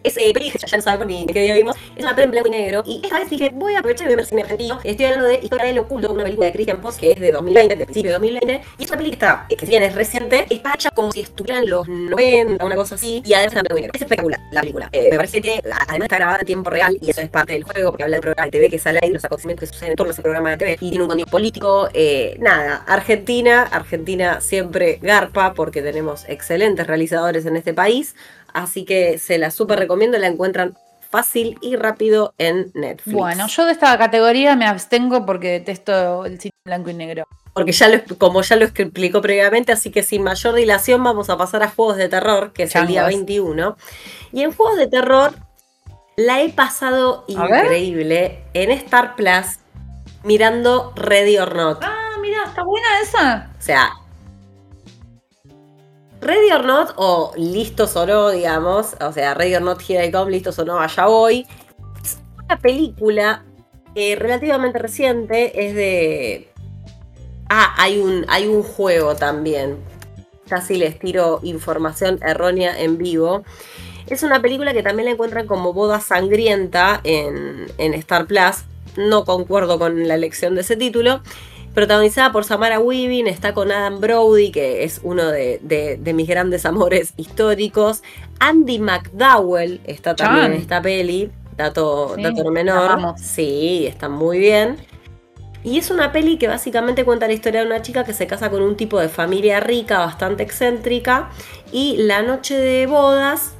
Es eh, ya no sabemos ni qué día vimos. Es una peli en blanco y negro. Y esta vez dije, voy a aprovechar de ver cine argentino. Estoy hablando de Historia del Oculto, una película de Christian Post que es de 2020, de principio de 2020. Y es una película que está, que si bien es reciente, está hecha como si estuvieran los 90, una cosa así. Y además es blanco y negro. Es espectacular la película. Eh, me parece que además está grabada en tiempo real y eso es parte del juego porque habla del programa de TV que sale ahí, los acontecimientos que suceden en torno a ese programa de TV. Y tiene un contenido político. Eh, nada, Argentina, Argentina siempre garpa porque tenemos excelentes realizadores en este país. Así que se la súper recomiendo, la encuentran fácil y rápido en Netflix. Bueno, yo de esta categoría me abstengo porque detesto el cine blanco y negro. Porque ya lo, como ya lo explicó previamente, así que sin mayor dilación vamos a pasar a Juegos de Terror, que es el día 21. Y en Juegos de Terror la he pasado increíble en Star Plus mirando Ready or Not. Ah, mira, está buena esa. O sea, Ready or Not o Listos o no, digamos, o sea, Ready or Not, Here I Come, Listos o no, allá voy. Es una película relativamente reciente, es de... Ah, hay un, hay un juego también. Casi les tiro información errónea en vivo. Es una película que también la encuentran como Boda Sangrienta en, en Star Plus. No concuerdo con la elección de ese título protagonizada por Samara Weaving, está con Adam Brody, que es uno de, mis grandes amores históricos. Andy McDowell está también en esta peli, dato, dato menor. Sí, está muy bien. Y es una peli que básicamente cuenta la historia de una chica que se casa con un tipo de familia rica, bastante excéntrica, y la noche de bodas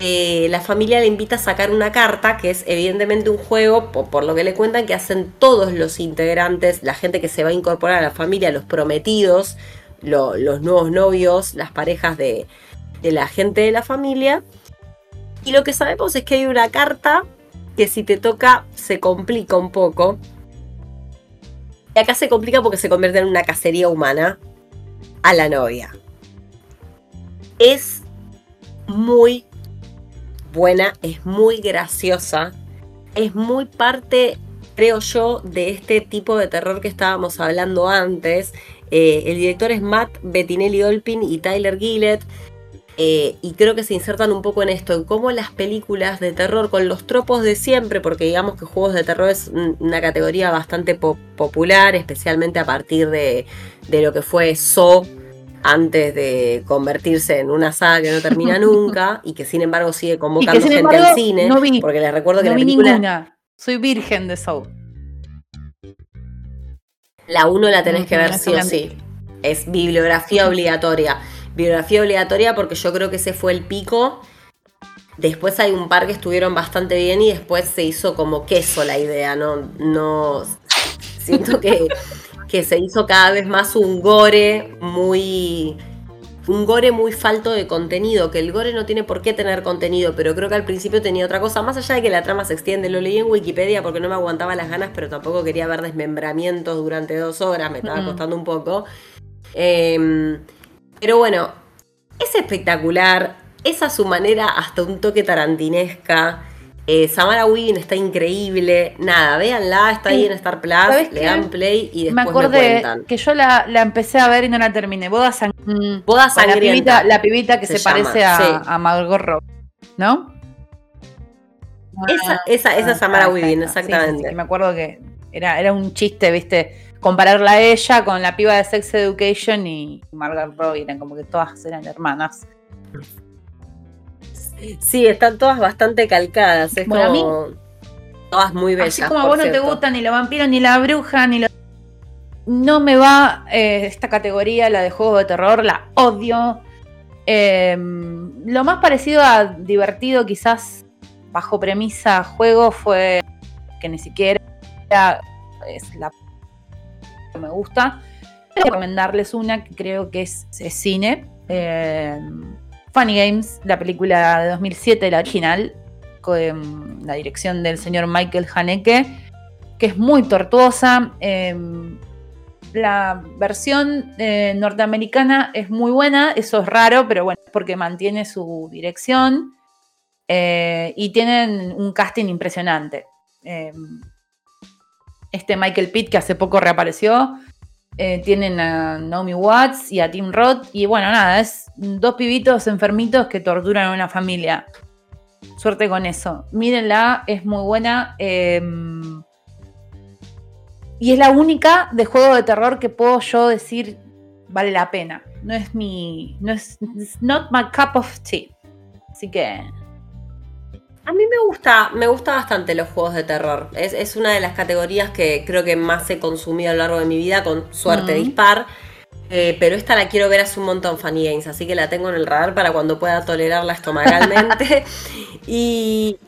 eh, la familia le invita a sacar una carta, que es evidentemente un juego, por, lo que le cuentan, que hacen todos los integrantes, la gente que se va a incorporar a la familia, los prometidos, los nuevos novios, las parejas de, de la gente de la familia. Y lo que sabemos es que hay una carta que si te toca se complica un poco. Y acá se complica porque se convierte en una cacería humana a la novia. Es muy buena, es muy graciosa, es muy parte, creo yo, de este tipo de terror que estábamos hablando antes. Eh, el director es Matt Bettinelli Olpin y Tyler Gillett. Eh, y creo que se insertan un poco en esto, en cómo las películas de terror, con los tropos de siempre, porque digamos que juegos de terror es una categoría bastante popular, especialmente a partir de, de lo que fue So antes de convertirse en una saga que no termina nunca [laughs] y que sin embargo sigue convocando gente al cine. porque les recuerdo que la película. Soy virgen de Soul. La 1 la tenés que ver sí o sí. Es bibliografía obligatoria. Bibliografía obligatoria porque yo creo que ese fue el pico. Después hay un par que estuvieron bastante bien y después se hizo como queso la idea, ¿no? No. Siento que que se hizo cada vez más un gore muy un gore muy falto de contenido, que el gore no tiene por qué tener contenido, pero creo que al principio tenía otra cosa, más allá de que la trama se extiende, lo leí en Wikipedia porque no me aguantaba las ganas, pero tampoco quería ver desmembramientos durante dos horas, me estaba costando un poco. Em, pero bueno, es espectacular, es a su manera hasta un toque tarantinesca. Eh, Samara Weaving está increíble. Nada, véanla, está ahí en Star Plus, le dan play y después me, acordé que yo la, empecé a ver y no la terminé. Boda, sang mm, Boda Sangrienta. La pibita, que se, parece a, Margot Robbie, ¿no? Esa, esa, esa ah, Samara Weaving, exactamente. me acuerdo que era, era un chiste, ¿viste? Compararla a ella con la piba de Sex Education y Margot Robbie. Eran como que todas eran hermanas. Sí, están todas bastante calcadas. Es como. todas muy bellas. Así como a vos no te gustan ni la vampiro, ni la bruja, ni lo. No me va eh, esta categoría, la de juego de terror, la odio. Em, lo más parecido a divertido, quizás bajo premisa juego, fue que ni siquiera es la que me gusta. Voy a recomendarles una que creo que es, cine. Em, Funny Games, la película de 2007, la original, con la dirección del señor Michael Haneke, que es muy tortuosa. Em, la versión eh, norteamericana es muy buena, eso es raro, pero bueno, porque mantiene su dirección eh, y tienen un casting impresionante. Em, este Michael Pitt, que hace poco reapareció, eh, tienen a Naomi Watts y a Tim Roth. Y bueno, nada, es dos pibitos enfermitos que torturan a una familia. suerte con eso. Mírenla, es muy buena. Em, y es la única de juego de terror que puedo yo decir vale la pena. No es mi. No es. not my cup of tea. Así que. A mí me gusta, me gusta bastante los juegos de terror. Es, una de las categorías que creo que más he consumido a lo largo de mi vida, con suerte dispar. Eh, pero esta la quiero ver hace un montón, Funny Games, así que la tengo en el radar para cuando pueda tolerarla estomagalmente. [laughs] y,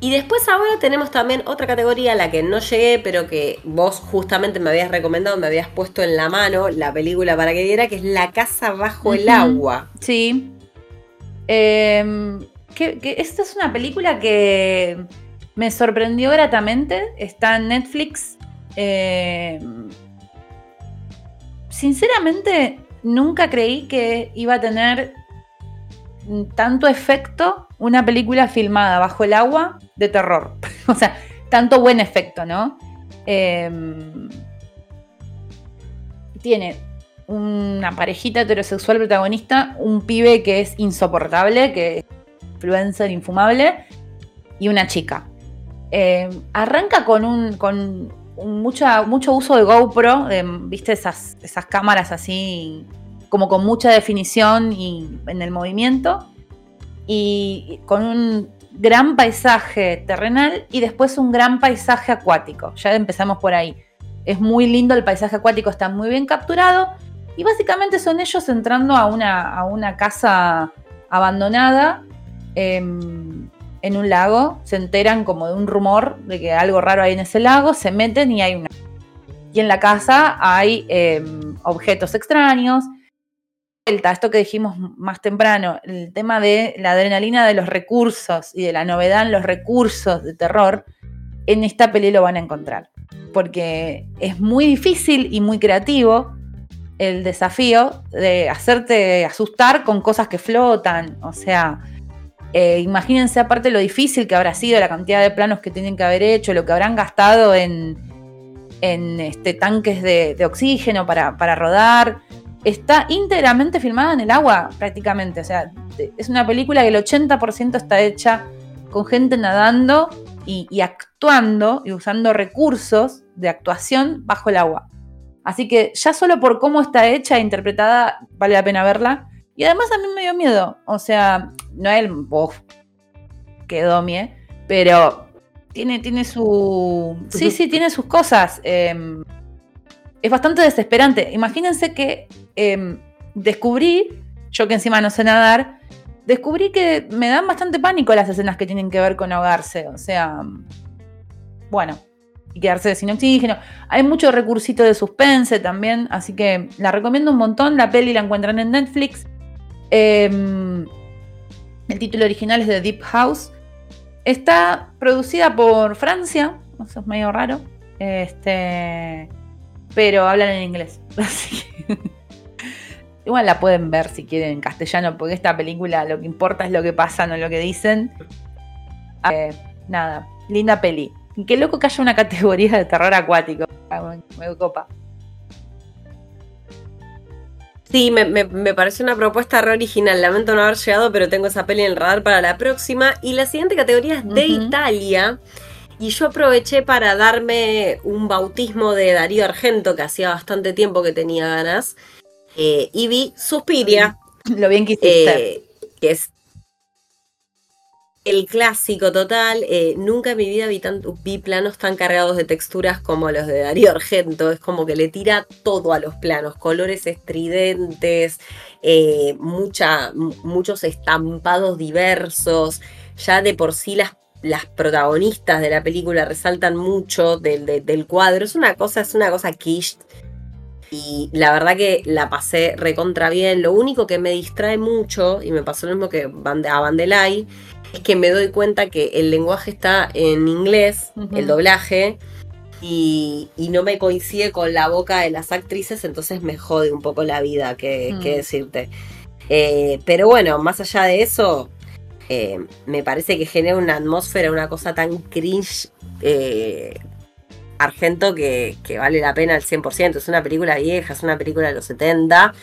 y después ahora tenemos también otra categoría a la que no llegué, pero que vos justamente me habías recomendado, me habías puesto en la mano la película para que viera, que es La casa bajo el agua. Sí. Em, que, esta es una película que me sorprendió gratamente. Está en Netflix. Em, sinceramente, nunca creí que iba a tener tanto efecto una película filmada bajo el agua de terror. [laughs] o sea, tanto buen efecto, ¿no? Em, tiene una parejita heterosexual protagonista, un pibe que es insoportable, que influencer infumable, y una chica. Em, arranca con un, mucho uso de GoPro, viste esas, esas cámaras así como con mucha definición y en el movimiento, y con un gran paisaje terrenal y después un gran paisaje acuático. Ya empezamos por ahí. Es muy lindo el paisaje acuático, está muy bien capturado y básicamente son ellos entrando a una, a una casa abandonada. Em, en un lago, se enteran como de un rumor de que algo raro hay en ese lago, se meten y hay una... Y en la casa hay em, objetos extraños. Esto que dijimos más temprano, el tema de la adrenalina de los recursos y de la novedad en los recursos de terror, en esta peli lo van a encontrar. Porque es muy difícil y muy creativo el desafío de hacerte asustar con cosas que flotan. O sea, eh, imagínense aparte lo difícil que habrá sido, la cantidad de planos que tienen que haber hecho, lo que habrán gastado en, en este, tanques de, oxígeno para, rodar. Está íntegramente filmada en el agua prácticamente. O sea, es una película que el 80% está hecha con gente nadando y, y actuando y usando recursos de actuación bajo el agua. Así que ya solo por cómo está hecha e interpretada vale la pena verla. Y además a mí me dio miedo. O sea, no el bof que domie, pero tiene, tiene su. Sí, sí, tiene sus cosas. Em, es bastante desesperante. Imagínense que em, descubrí, yo que encima no sé nadar, descubrí que me dan bastante pánico las escenas que tienen que ver con ahogarse. O sea, bueno, y quedarse sin oxígeno. Hay mucho recursito de suspense también, así que la recomiendo un montón. La peli la encuentran en Netflix. Em, el título original es de Deep House. Está producida por Francia, eso es medio raro. Este, pero hablan en inglés. [laughs] igual la pueden ver si quieren en castellano, porque esta película lo que importa es lo que pasa, no lo que dicen. Eh, nada, linda peli. Qué loco que haya una [laughs] categoría de terror acuático. Ah, me copa. Sí, me, parece una propuesta re original. Lamento no haber llegado, pero tengo esa peli en el radar para la próxima. Y la siguiente categoría es de Italia. Y yo aproveché para darme un bautismo de Darío Argento, que hacía bastante tiempo que tenía ganas. Eh, y vi Suspiria. Lo bien que hiciste. Eh, que es el clásico total. Eh, nunca en mi vida vi, planos tan cargados de texturas como los de Darío Argento. Es como que le tira todo a los planos, colores estridentes, eh, muchos estampados diversos. Ya de por sí las, las protagonistas de la película resaltan mucho del, del cuadro. Es una cosa, es una cosa quiche. Y la verdad que la pasé recontra bien. Lo único que me distrae mucho, y me pasó lo mismo que a Vandelay, es que me doy cuenta que el lenguaje está en inglés, el doblaje, y, no me coincide con la boca de las actrices, entonces me jode un poco la vida, que, mm. decirte. Eh, pero bueno, más allá de eso, eh, me parece que genera una atmósfera, una cosa tan cringe. Eh, argento que, vale la pena al 100%. Es una película vieja, es una película de los 70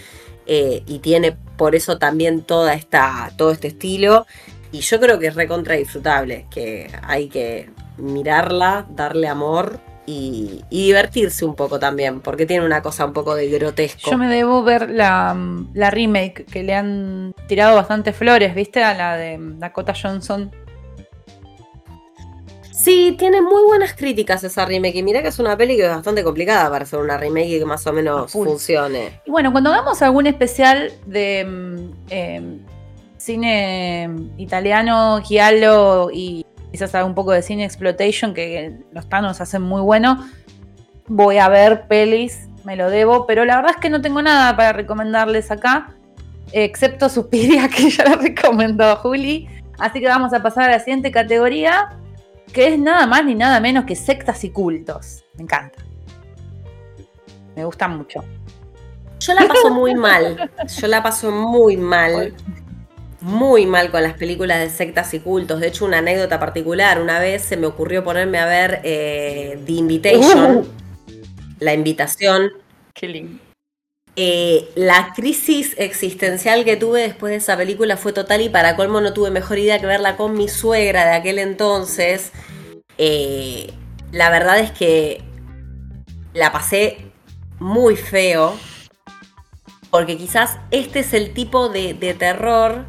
y tiene por eso también toda esta, todo este estilo. Y yo creo que es recontra disfrutable, que hay que mirarla, darle amor y, divertirse un poco también, porque tiene una cosa un poco de grotesco. Yo me debo ver la, la remake que le han tirado bastante flores, ¿viste? A la de Dakota Johnson Sí, tiene muy buenas críticas esa remake. Y mira que es una peli que es bastante complicada para hacer una remake y que más o menos funcione. Y bueno, cuando hagamos algún especial de mm, em, cine italiano, giallo y quizás un poco de cine exploitation, que los tanos hacen muy bueno, voy a ver pelis, me lo debo. Pero la verdad es que no tengo nada para recomendarles acá, excepto Suspiria, [laughs] que ya la recomendó Juli. Así que vamos a pasar a la siguiente categoría que es nada más ni nada menos que sectas y cultos. Me encanta. Me gusta mucho. Yo la paso muy mal. Yo la paso muy mal. Muy mal con las películas de sectas y cultos. De hecho, una anécdota particular. Una vez se me ocurrió ponerme a ver eh, The Invitation. Uh. [laughs] La invitación. Qué lindo. Eh, la crisis existencial que tuve después de esa película fue total y para colmo no tuve mejor idea que verla con mi suegra de aquel entonces. Eh, la verdad es que la pasé muy feo porque quizás este es el tipo de, terror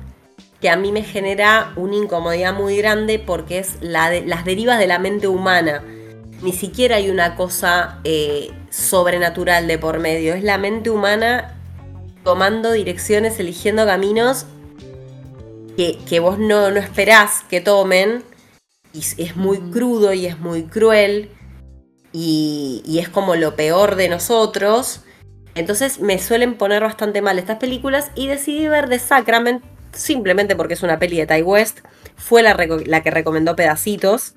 que a mí me genera una incomodidad muy grande porque es la de, las derivas de la mente humana. Ni siquiera hay una cosa eh, sobrenatural de por medio. Es la mente humana tomando direcciones, eligiendo caminos que, vos no, no, esperás que tomen. Y es muy crudo y es muy cruel. Y, y es como lo peor de nosotros. Entonces me suelen poner bastante mal estas películas y decidí ver The Sacrament simplemente porque es una peli de Ty West. Fue la, la que recomendó Pedacitos.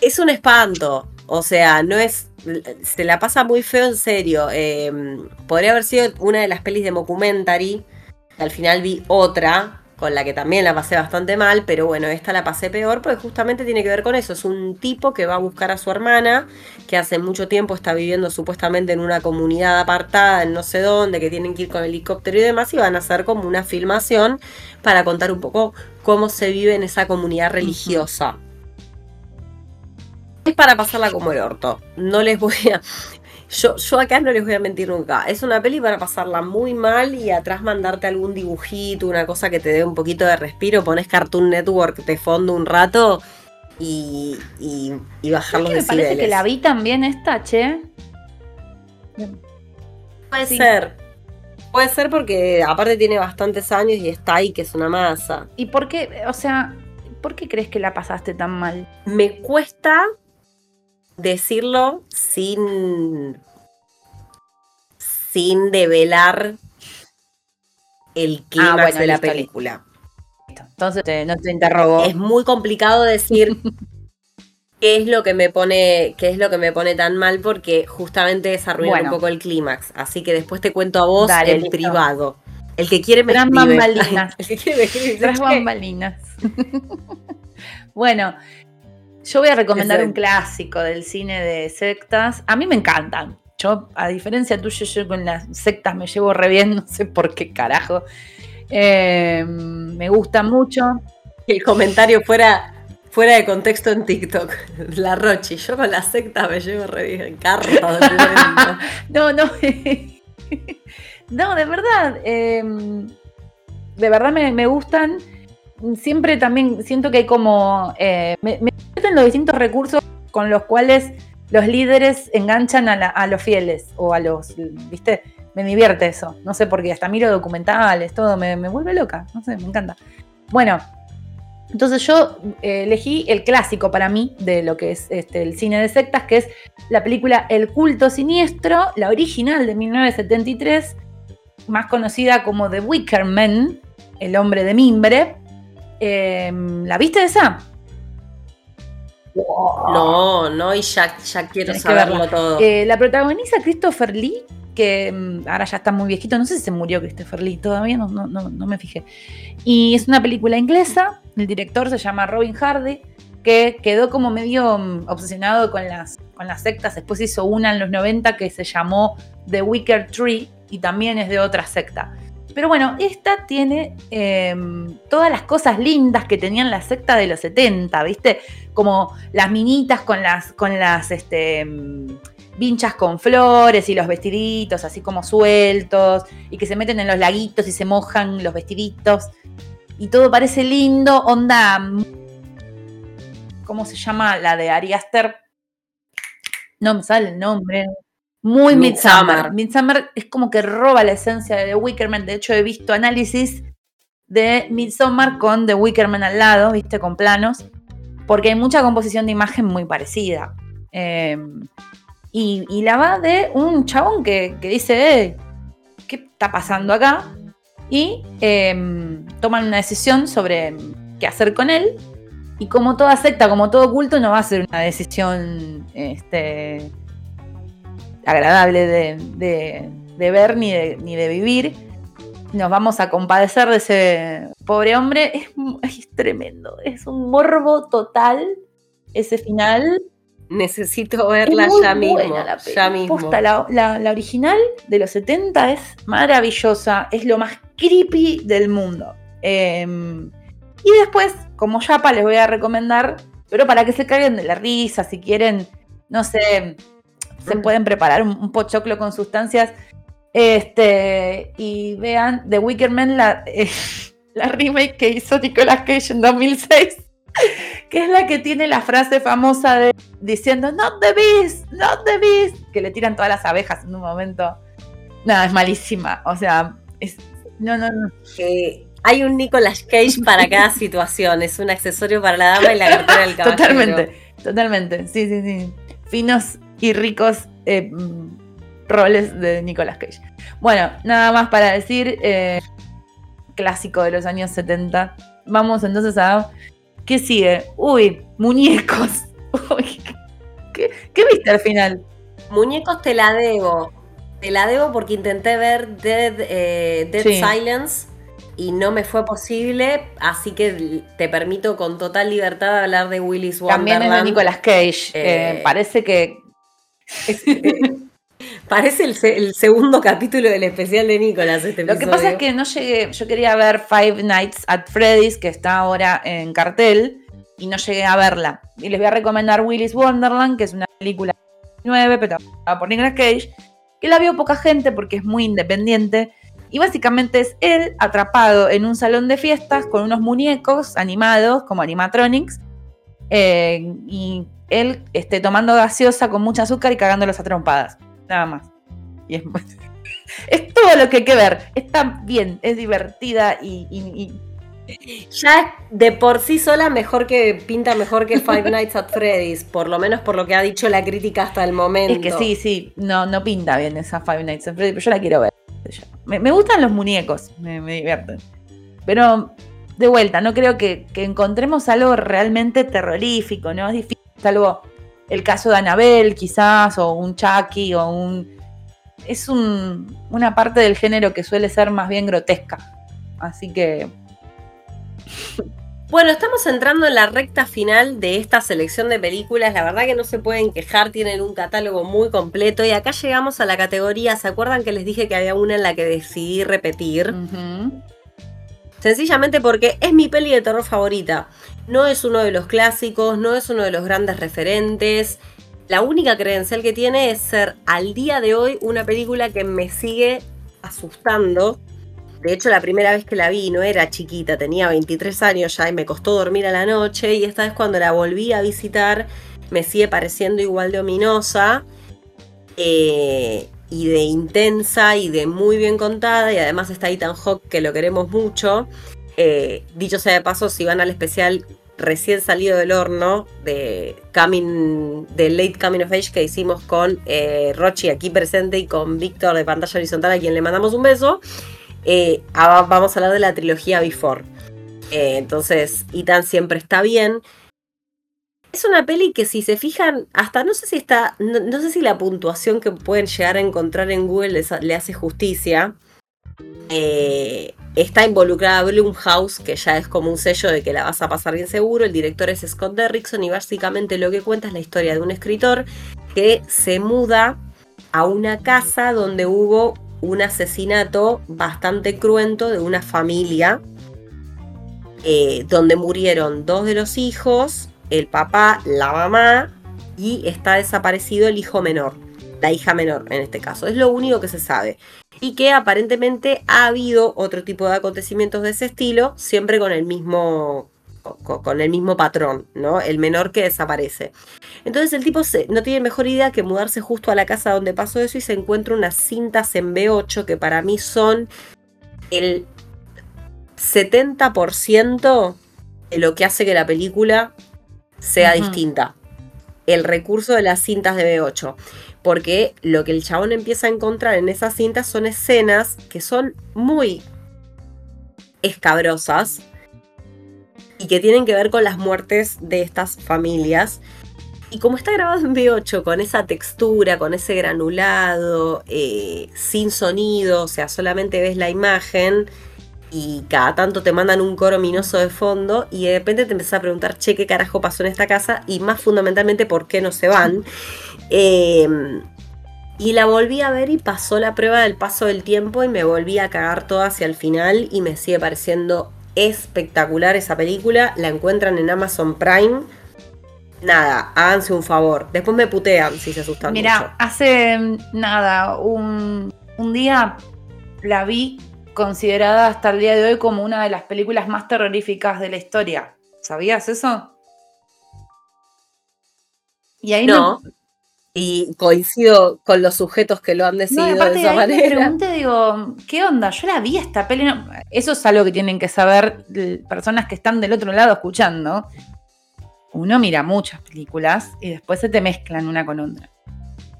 Es un espanto. O sea, no es. Se la pasa muy feo en serio. Em, podría haber sido una de las pelis de Mockumentary. Al final vi otra, con la que también la pasé bastante mal, pero bueno, esta la pasé peor porque justamente tiene que ver con eso. Es un tipo que va a buscar a su hermana, que hace mucho tiempo está viviendo supuestamente en una comunidad apartada, en no sé dónde, que tienen que ir con helicóptero y demás, y van a hacer como una filmación para contar un poco cómo se vive en esa comunidad religiosa es para pasarla como el orto. No les voy a. Yo, yo acá no les voy a mentir nunca. Es una peli para pasarla muy mal y atrás mandarte algún dibujito, una cosa que te dé un poquito de respiro. Pones Cartoon Network de fondo un rato y, y, y bajar los Me parece que la vi también esta, che. Puede ser. Puede ser porque aparte tiene bastantes años y está ahí, que es una masa. ¿Y por qué? O sea, ¿por qué crees que la pasaste tan mal? Me cuesta decirlo sin, sin develar el clima ah, de la película. Entonces no te interrogo. Es muy complicado decir [laughs] qué es lo que me pone, qué es lo que me pone tan mal, porque justamente desarrolla un poco el clímax. Así que después te cuento a vos el privado. El que quiere me Gran bambalinas. [laughs] el que quiere [laughs] bambalinas. bueno, yo voy a recomendar un clásico del cine de sectas. A mí me encantan. Yo, a diferencia tuya, yo con las sectas me llevo re bien, [laughs] no sé por qué carajo. Eh, me gusta mucho. El comentario fuera, fuera de contexto en TikTok. [laughs] La Rochi, yo con las sectas me llevo re bien. Carro, [laughs] no, no. no, de verdad. Eh, de verdad me, me gustan siempre también siento que hay como. Eh, me, me los distintos recursos con los cuales los líderes enganchan a, los fieles o a los. ¿Viste? Me divierte eso. No sé por qué. Hasta miro documentales, todo. Me, vuelve loca. No sé, me encanta. Bueno. Entonces yo eh, elegí el clásico para mí de lo que es este, el cine de sectas, que es la película El culto siniestro, la original de 1973, más conocida como The Wicker Man, el hombre de mimbre, Em, ¿La viste esa? No, no, y ya, ya quiero saberlo todo. Eh, la protagoniza Christopher Lee, que em, ahora ya está muy viejito, no sé si se murió Christopher Lee, todavía no, no, no, me fijé. Y es una película inglesa, el director se llama Robin Hardy, que quedó como medio em, obsesionado con las, con las sectas, después hizo una en los 90 que se llamó The Wicker Tree y también es de otra secta. Pero bueno, esta tiene em, todas las cosas lindas que tenían la secta de los 70, ¿viste? Como las minitas con las, con las este, em, vinchas con flores y los vestiditos así como sueltos y que se meten en los laguitos y se mojan los vestiditos y todo parece lindo, onda, ¿cómo se llama la de Ari Aster? No me sale el nombre. Muy Midsummer. Midsummer es como que roba la esencia de The Wickerman. De hecho, he visto análisis de Midsommar con The Wickerman al lado, ¿viste? Con planos. Porque hay mucha composición de imagen muy parecida. Em, y, la va de un chabón que, dice, eh, ¿qué está pasando acá? Y em, toman una decisión sobre qué hacer con él. Y como toda secta, como todo culto, no va a ser una decisión este, agradable de, ver ni de, ni de, vivir. Nos vamos a compadecer de ese pobre hombre. Es, tremendo, es un morbo total ese final. Necesito verla ya, mismo, ya mismo. la, original de los 70 es maravillosa, es lo más creepy del mundo. Em, y después, como Yapa, les voy a recomendar, pero para que se caigan de la risa, si quieren, no sé, se mm. pueden preparar un, pochoclo con sustancias. Este, y vean The Wicker Man, la, eh, [laughs] la remake que hizo Nicolas Cage en 2006, que es la que tiene la frase famosa de diciendo Not the beast, not the beast, que le tiran todas las abejas en un momento. Nada, es malísima. O sea, es, no, no, no. hay un Nicolas Cage para cada [laughs] situación. Es un accesorio para la dama y la cartera del [laughs] caballero. Totalmente, totalmente. Sí, sí, sí. Finos y ricos eh, roles de Nicolas Cage. Bueno, nada más para decir, eh, clásico de los años 70. Vamos entonces a... ¿Qué sigue? Uy, muñecos. [laughs] ¿qué, viste al final? Muñecos te la debo. Te la debo porque intenté ver Dead, eh, Silence y no me fue posible, así que te permito con total libertad hablar de Willis Wonderland. También es de Nicolas Cage. parece que Parece el, segundo capítulo del especial de Nicolás. Este Lo que pasa es que no llegué. Yo quería ver Five Nights at Freddy's, que está ahora en cartel, y no llegué a verla. Y les voy a recomendar Willis Wonderland, que es una película 9, pero por Nicolas Cage, que la vio poca gente porque es muy independiente. Y básicamente es él atrapado en un salón de fiestas con unos muñecos animados, como animatronics, eh, y él esté tomando gaseosa con mucha azúcar y cagándolos a trompadas. Nada más. Y es, [laughs] es, todo lo que hay que ver. Está bien, es divertida y, Ya de por sí sola mejor que pinta mejor que Five [laughs] Nights at Freddy's, por lo menos por lo que ha dicho la crítica hasta el momento. Es que sí, sí, no, no pinta bien esa Five Nights at Freddy's, pero yo la quiero ver. Me, gustan los muñecos, me, me divierten. Pero de vuelta, no creo que, que, encontremos algo realmente terrorífico, ¿no? Es difícil salvo el caso de Anabel quizás, o un Chucky, o un... Es una parte del género que suele ser más bien grotesca. Así que... Bueno, estamos entrando en la recta final de esta selección de películas. La verdad que no se pueden quejar, tienen un catálogo muy completo. Y acá llegamos a la categoría, ¿se acuerdan que les dije que había una en la que decidí repetir? Sencillamente porque es mi peli de terror favorita. No es uno de los clásicos, no es uno de los grandes referentes. La única credencial que tiene es ser al día de hoy una película que me sigue asustando. De hecho, la primera vez que la vi no era chiquita, tenía 23 años ya y me costó dormir a la noche. Y esta vez cuando la volví a visitar me sigue pareciendo igual de ominosa. Eh, y de intensa y de muy bien contada. Y además está Ethan Hawke, que lo queremos mucho. Eh, dicho sea de paso, si van al especial recién salido del horno de Coming, de Late Coming of Age que hicimos con eh, Rochi aquí presente y con Víctor de Pantalla Horizontal, a quien le mandamos un beso, eh, vamos a hablar de la trilogía Before. entonces, Ethan siempre está bien. Es una peli que si se fijan, hasta no sé si está, no, sé si la puntuación que pueden llegar a encontrar en Google le hace justicia. Eh, está involucrada Blumhouse, que ya es como un sello de que la vas a pasar bien seguro. El director es Scott Derrickson y básicamente lo que cuenta es la historia de un escritor que se muda a una casa donde hubo un asesinato bastante cruento de una familia eh, donde murieron dos de los hijos, el papá, la mamá y está desaparecido el hijo menor, la hija menor en este caso. Es lo único que se sabe. Y que aparentemente ha habido otro tipo de acontecimientos de ese estilo, siempre con el mismo con, el mismo patrón, ¿no? El menor que desaparece. Entonces el tipo no tiene mejor idea que mudarse justo a la casa donde pasó eso y se encuentra unas cintas en B8 que para mí son el 70% de lo que hace que la película sea distinta. El recurso de las cintas de B8. Porque lo que el chabón empieza a encontrar en esas cintas son escenas que son muy escabrosas y que tienen que ver con las muertes de estas familias. Y como está grabado en V8, con esa textura, con ese granulado, eh, sin sonido, o sea, solamente ves la imagen y cada tanto te mandan un coro minoso de fondo y de repente te empiezas a preguntar, che, ¿qué carajo pasó en esta casa? Y más fundamentalmente, ¿por qué no se van? [laughs] Em, y la volví a ver y pasó la prueba del paso del tiempo y me volví a cagar todo hacia el final y me sigue pareciendo espectacular esa película. La encuentran en Amazon Prime. Nada, háganse un favor. Después me putean si se asustan. Mira, hace nada, un, un día la vi considerada hasta el día de hoy como una de las películas más terroríficas de la historia. ¿Sabías eso? Y ahí no. Y coincido con los sujetos que lo han decidido de esa manera. Me pregunté, digo, ¿qué onda? Yo la vi esta peli. eso es algo que tienen que saber personas que están del otro lado escuchando. Uno mira muchas películas y después se te mezclan una con otra.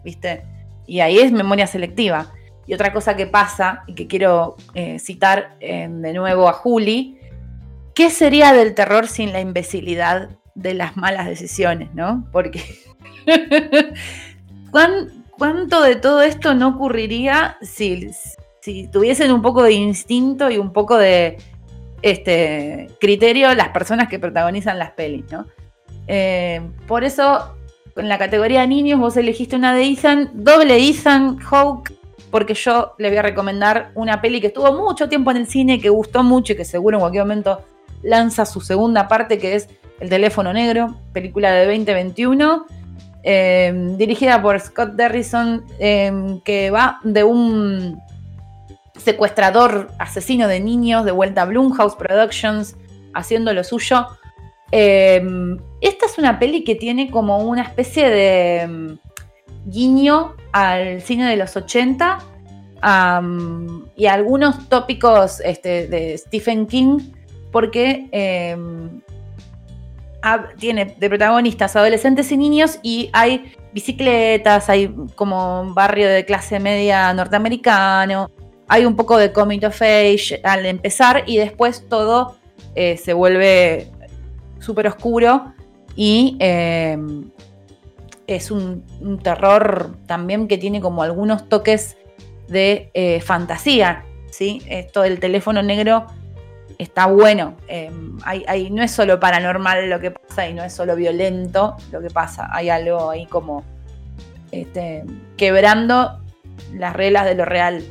¿Viste? Y ahí es memoria selectiva. Y otra cosa que pasa, y que quiero eh, citar eh, de nuevo a Juli, ¿qué sería del terror sin la imbecilidad de las malas decisiones, no? Porque [laughs] ¿cuánto de todo esto no ocurriría si, si tuviesen un poco de instinto y un poco de este, criterio las personas que protagonizan las pelis, ¿no? Eh, por eso, en la categoría de niños, vos elegiste una de Ethan, doble Ethan Hawke, porque yo le voy a recomendar una peli que estuvo mucho tiempo en el cine, que gustó mucho y que seguro en cualquier momento lanza su segunda parte, que es El teléfono negro, película de 2021, em, dirigida por Scott Derrison, em, que va de un secuestrador asesino de niños de vuelta a Blumhouse Productions, haciendo lo suyo. Em, esta es una peli que tiene como una especie de guiño al cine de los 80 y algunos tópicos este, de Stephen King, porque tiene de protagonistas adolescentes y niños y hay bicicletas, hay como barrio de clase media norteamericano, hay un poco de coming of age al empezar y después todo eh, se vuelve súper oscuro y em, es un, terror también que tiene como algunos toques de eh, fantasía, ¿sí? Esto del teléfono negro está bueno. Em, no es solo paranormal lo que pasa y no es solo violento lo que pasa. Hay algo ahí como este, quebrando las reglas de lo real.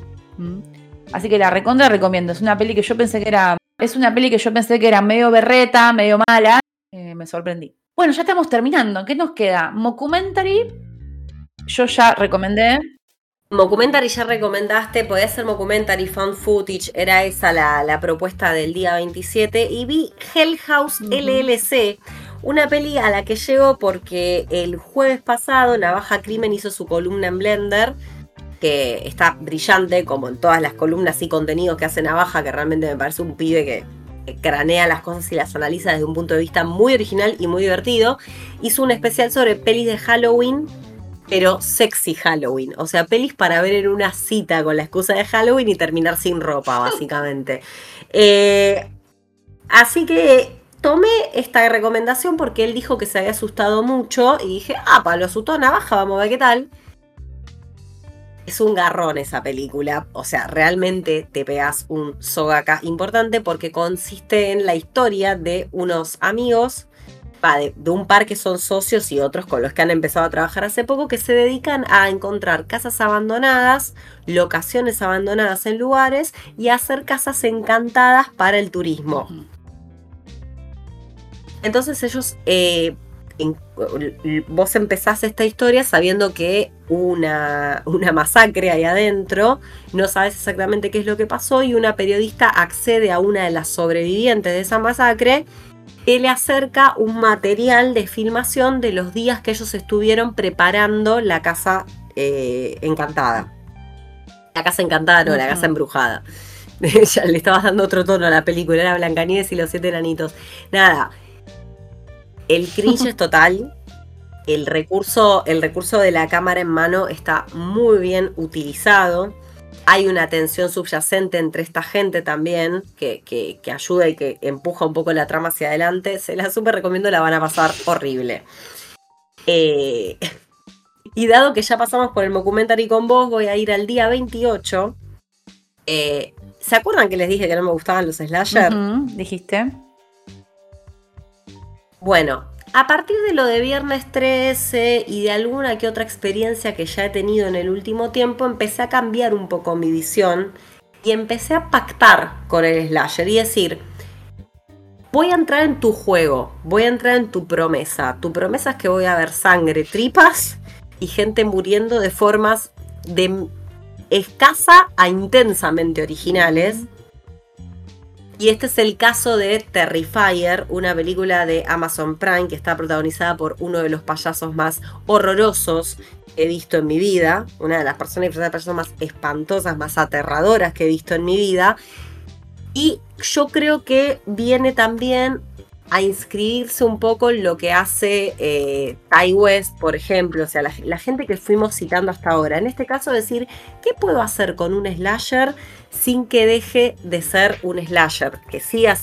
Así que la recontra recomiendo. Es una peli que yo pensé que era. Es una peli que yo pensé que era medio berreta, medio mala. Eh, me sorprendí. Bueno, ya estamos terminando. ¿Qué nos queda? Mocumentary. Yo ya recomendé. Mocumentary ya recomendaste, podía ser Mocumentary Found Footage, era esa la, propuesta del día 27. Y vi Hell House LLC, una peli a la que llego porque el jueves pasado Navaja Crimen hizo su columna en Blender, que está brillante, como en todas las columnas y contenidos que hace Navaja, que realmente me parece un pibe que cranea las cosas y las analiza desde un punto de vista muy original y muy divertido. Hizo un especial sobre pelis de Halloween, pero sexy Halloween. O sea, pelis para ver en una cita con la excusa de Halloween y terminar sin ropa, [laughs] básicamente. Eh, así que tomé esta recomendación porque él dijo que se había asustado mucho y dije, ah, para lo asustó navaja, vamos a ver qué tal es un garrón esa película. O sea, realmente te pegas un sogaca importante porque consiste en la historia de unos amigos de, un par que son socios y otros con los que han empezado a trabajar hace poco, que se dedican a encontrar casas abandonadas, locaciones abandonadas en lugares y a hacer casas encantadas para el turismo. Entonces ellos, eh, vos empezás esta historia sabiendo que una, una masacre ahí adentro, no sabes exactamente qué es lo que pasó y una periodista accede a una de las sobrevivientes de esa masacre le acerca un material de filmación de los días que ellos estuvieron preparando la casa eh, encantada. La casa encantada, no, la casa embrujada. [laughs] ya le estabas dando otro tono a la película, era Blancanieves y los siete enanitos. Nada, el cringe es [laughs] total. El recurso, el recurso de la cámara en mano está muy bien utilizado. Hay una tensión subyacente entre esta gente también que, que, ayuda y que empuja un poco la trama hacia adelante. Se la súper recomiendo, la van a pasar horrible. Eh, [laughs] y dado que ya pasamos por el documentary con vos, voy a ir al día 28. Eh, ¿Se acuerdan que les dije que no me gustaban los slasher? dijiste. Bueno, a partir de lo de viernes 13 y de alguna que otra experiencia que ya he tenido en el último tiempo, empecé a cambiar un poco mi visión y empecé a pactar con el slasher y decir, voy a entrar en tu juego, voy a entrar en tu promesa. Tu promesa es que voy a ver sangre, tripas y gente muriendo de formas de escasa a intensamente originales y este es el caso de Terrifier, una película de Amazon Prime que está protagonizada por uno de los payasos más horrorosos que he visto en mi vida, una de las personas de payasos más espantosas, más aterradoras que he visto en mi vida. Y yo creo que viene también a inscribirse un poco en lo que hace eh, West, por ejemplo, o sea, la, gente que fuimos citando hasta ahora. En este caso, decir, ¿qué puedo hacer con un slasher sin que deje de ser un slasher? Que siga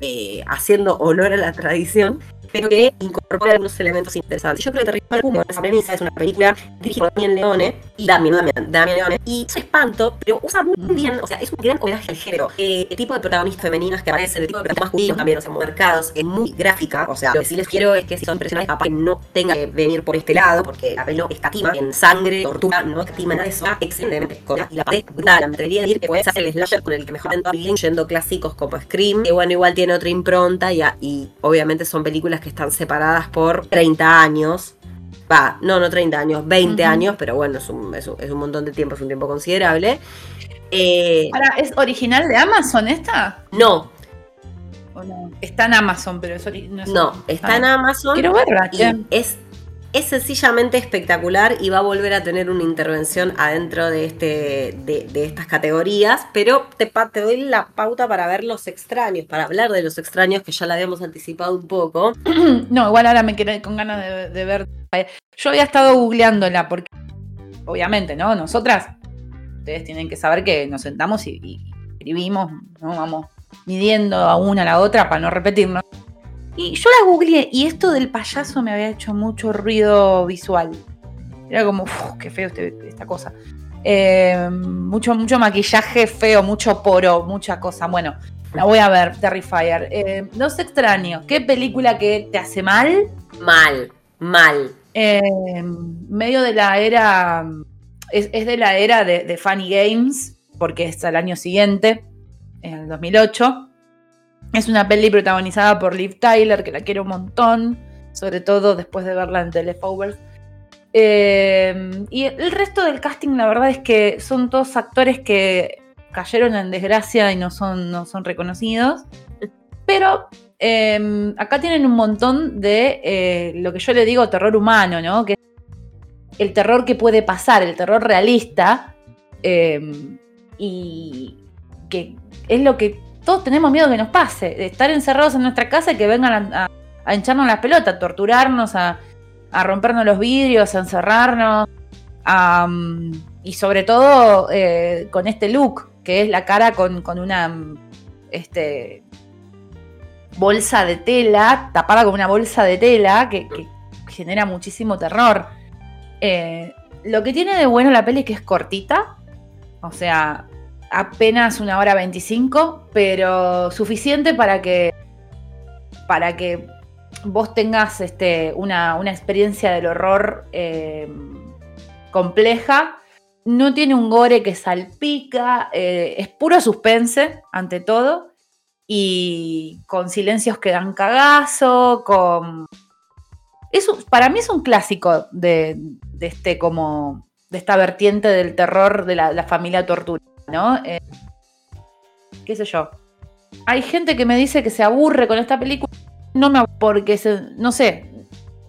eh, haciendo honor a la tradición, pero que incorpora algunos elementos interesantes. Yo creo que Terrible Humo, esa premisa es una película dirigida por Damien Leone y Damien, Damien, Leone, y es espanto, pero usa muy bien, o sea, es un gran homenaje al género. Eh, el tipo de protagonistas femeninas que aparecen, el tipo de protagonistas masculinos también, o sea, marcados, es muy gráfica, o sea, lo que sí les quiero es que si son personajes, capaz que no tengan que venir por este lado, porque la peli no escatima en sangre, tortura, no escatima nada de eso, excelentemente y la parte brutal, me atrevería a decir que puede ser el slasher con el que mejor dentro yendo clásicos como Scream, que bueno, igual tiene otra impronta y, y obviamente son películas que están separadas por 30 años. Va, no, no 30 años, 20 años, pero bueno, es un, es, un, montón de tiempo, es un tiempo considerable. Eh, ¿es original de Amazon esta? No. Está en Amazon, pero es original. No, está en Amazon. Quiero verla. es es sencillamente espectacular y va a volver a tener una intervención adentro de, este, de, estas categorías, pero te, doy la pauta para ver los extraños, para hablar de los extraños que ya la habíamos anticipado un poco. [clears throat] No, igual ahora me quedé con ganas de, ver. Yo había estado googleándola porque, obviamente, ¿no? Nosotras, ustedes tienen que saber que nos sentamos y, y escribimos, ¿no? Vamos midiendo a una a la otra para no repetirnos. Y yo la googleé y esto del payaso me había hecho mucho ruido visual. Era como, uff, qué feo este, esta cosa. Eh, mucho, mucho maquillaje feo, mucho poro, mucha cosa. Bueno, la voy a ver, Terrifier. Eh, no sé extraño. ¿Qué película que te hace mal? Mal, mal. Eh, medio de la era. Es, de la era de, de, Funny Games, porque es al año siguiente, en el 2008. Es una peli protagonizada por Liv Tyler, que la quiero un montón, sobre todo después de verla en The Leftovers. Eh, y el resto del casting, la verdad es que son todos actores que cayeron en desgracia y no son, no son reconocidos. Pero eh, acá tienen un montón de eh, lo que yo le digo terror humano, ¿no? Que el terror que puede pasar, el terror realista. y que es lo que todos tenemos miedo que nos pase, de estar encerrados en nuestra casa y que vengan a, a hincharnos las pelotas, a torturarnos, a, rompernos los vidrios, a encerrarnos, y sobre todo eh, con este look, que es la cara con, una este, bolsa de tela, tapada con una bolsa de tela, que, genera muchísimo terror. Eh, lo que tiene de bueno la peli es que es cortita, o sea, apenas una hora 25, pero suficiente para que, para que vos tengas este, una, experiencia del horror eh, compleja. No tiene un gore que salpica, eh, es puro suspense ante todo y con silencios que dan cagazo, con... para mí es un clásico de, este como de esta vertiente del terror de la, familia tortura, ¿no? Eh, qué sé yo. Hay gente que me dice que se aburre con esta película, no me porque se, no sé,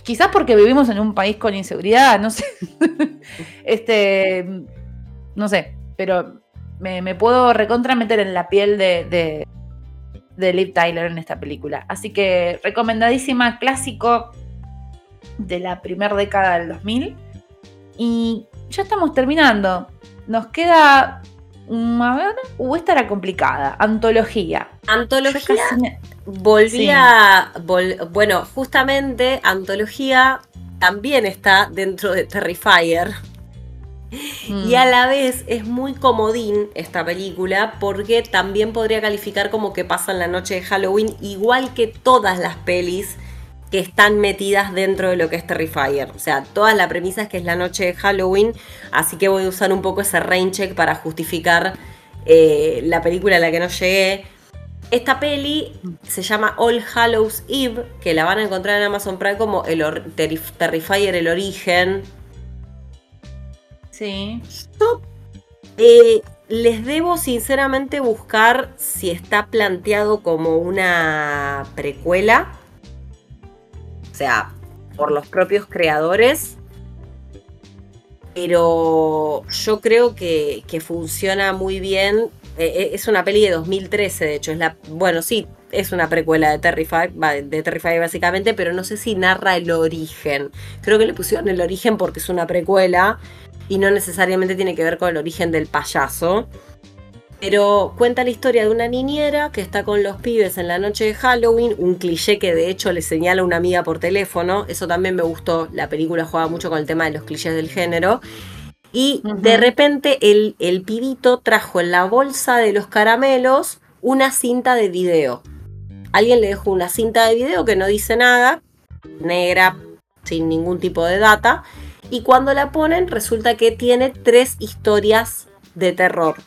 quizás porque vivimos en un país con inseguridad, no sé. [laughs] este, no sé, pero me, puedo recontra meter en la piel de, de Liv Tyler en esta película. Así que recomendadísima, clásico de la primera década del 2000. Y ya estamos terminando. Nos queda. A ver, uh, esta era complicada. Antología. Antología. Volvía. bueno, justamente, Antología también está dentro de Terrifier. Y a mm. la vez es muy comodín esta película porque también podría calificar como que pasa en la noche de Halloween, igual que todas las pelis que están metidas dentro de lo que es Terrifier. O sea, toda la premisa es que es la noche de Halloween, así que voy a usar un poco ese rain check para justificar eh, la película a la que no llegué. Esta peli se llama All Hallows Eve, que la van a encontrar en Amazon Prime como el Terrifier el origen, Sí. Eh, les debo sinceramente buscar si está planteado como una precuela. O sea, por los propios creadores. Pero yo creo que, funciona muy bien. Eh, eh, es una peli de 2013, de hecho. Es la, bueno, sí, es una precuela de Terrify, de Terrify básicamente, pero no sé si narra el origen. Creo que le pusieron el origen porque es una precuela y no necesariamente tiene que ver con el origen del payaso. Pero cuenta la historia de una niñera que está con los pibes en la noche de Halloween, un cliché que de hecho le señala una amiga por teléfono, eso también me gustó, la película juega mucho con el tema de los clichés del género. Y de repente el, el pibito trajo en la bolsa de los caramelos una cinta de video. Alguien le dejó una cinta de video que no dice nada, negra, sin ningún tipo de data, y cuando la ponen resulta que tiene tres historias de terror.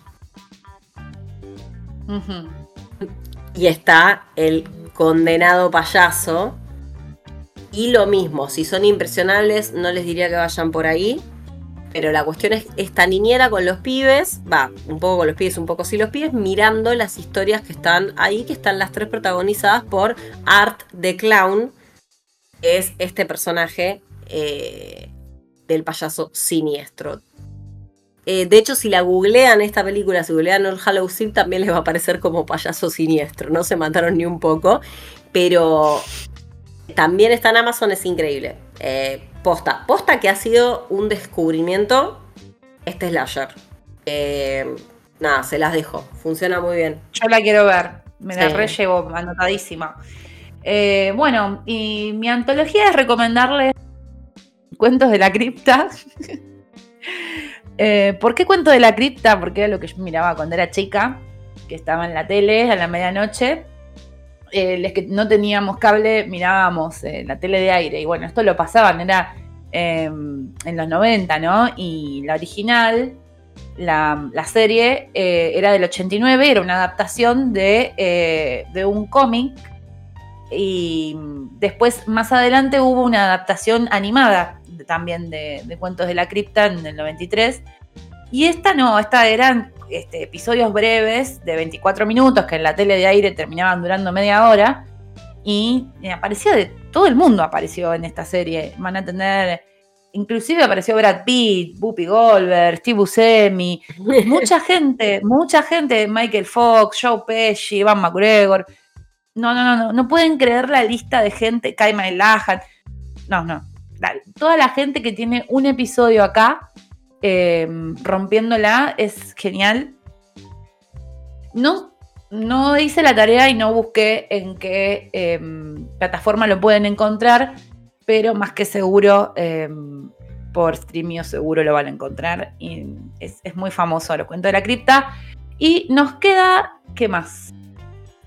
Y está el condenado payaso. Y lo mismo, si son impresionables, no les diría que vayan por ahí. Pero la cuestión es esta niñera con los pibes, va, un poco con los pibes, un poco sin los pibes, mirando las historias que están ahí, que están las tres protagonizadas por Art the Clown, que es este personaje eh, del payaso siniestro. Eh, de hecho, si la googlean esta película, si googlean All Hallows Eve, también les va a aparecer como payaso siniestro. No se mataron ni un poco. Pero también está en Amazon, es increíble. Eh, posta. Posta que ha sido un descubrimiento este slasher. Eh, nada, se las dejo. Funciona muy bien. Yo la quiero ver. Me la re llevo anotadísima. bueno, y mi antología es recomendarles Cuentos de la cripta. [laughs] Eh, ¿Por qué cuento de la cripta? Porque era lo que yo miraba cuando era chica, que estaba en la tele a la medianoche. Eh, los que no teníamos cable mirábamos eh, la tele de aire. Y bueno, esto lo pasaban, era em, en los 90, ¿no? Y la original, la, serie, era del 89, era una adaptación de un cómic y después, más adelante, hubo una adaptación animada también de, Cuentos de la Cripta en el 93. Y esta no, esta eran este, episodios breves de 24 minutos que en la tele de aire terminaban durando media hora. Y aparecía de todo el mundo apareció en esta serie. Van a tener, inclusive apareció Brad Pitt, Whoopi Goldberg, Steve Buscemi, [laughs] mucha gente, mucha gente, Michael Fox, Joe Pesci, Ivan McGregor. No, no, no, no, no pueden creer la lista de gente, Kaima Lahan. No, no, toda la gente que tiene un episodio acá em, rompiéndola es genial. No, no hice la tarea y no busqué en qué em, plataforma lo pueden encontrar, pero más que seguro em, por Streamio seguro lo van a encontrar. Y es, muy famoso, lo cuento de la cripta. Y nos queda, ¿qué más?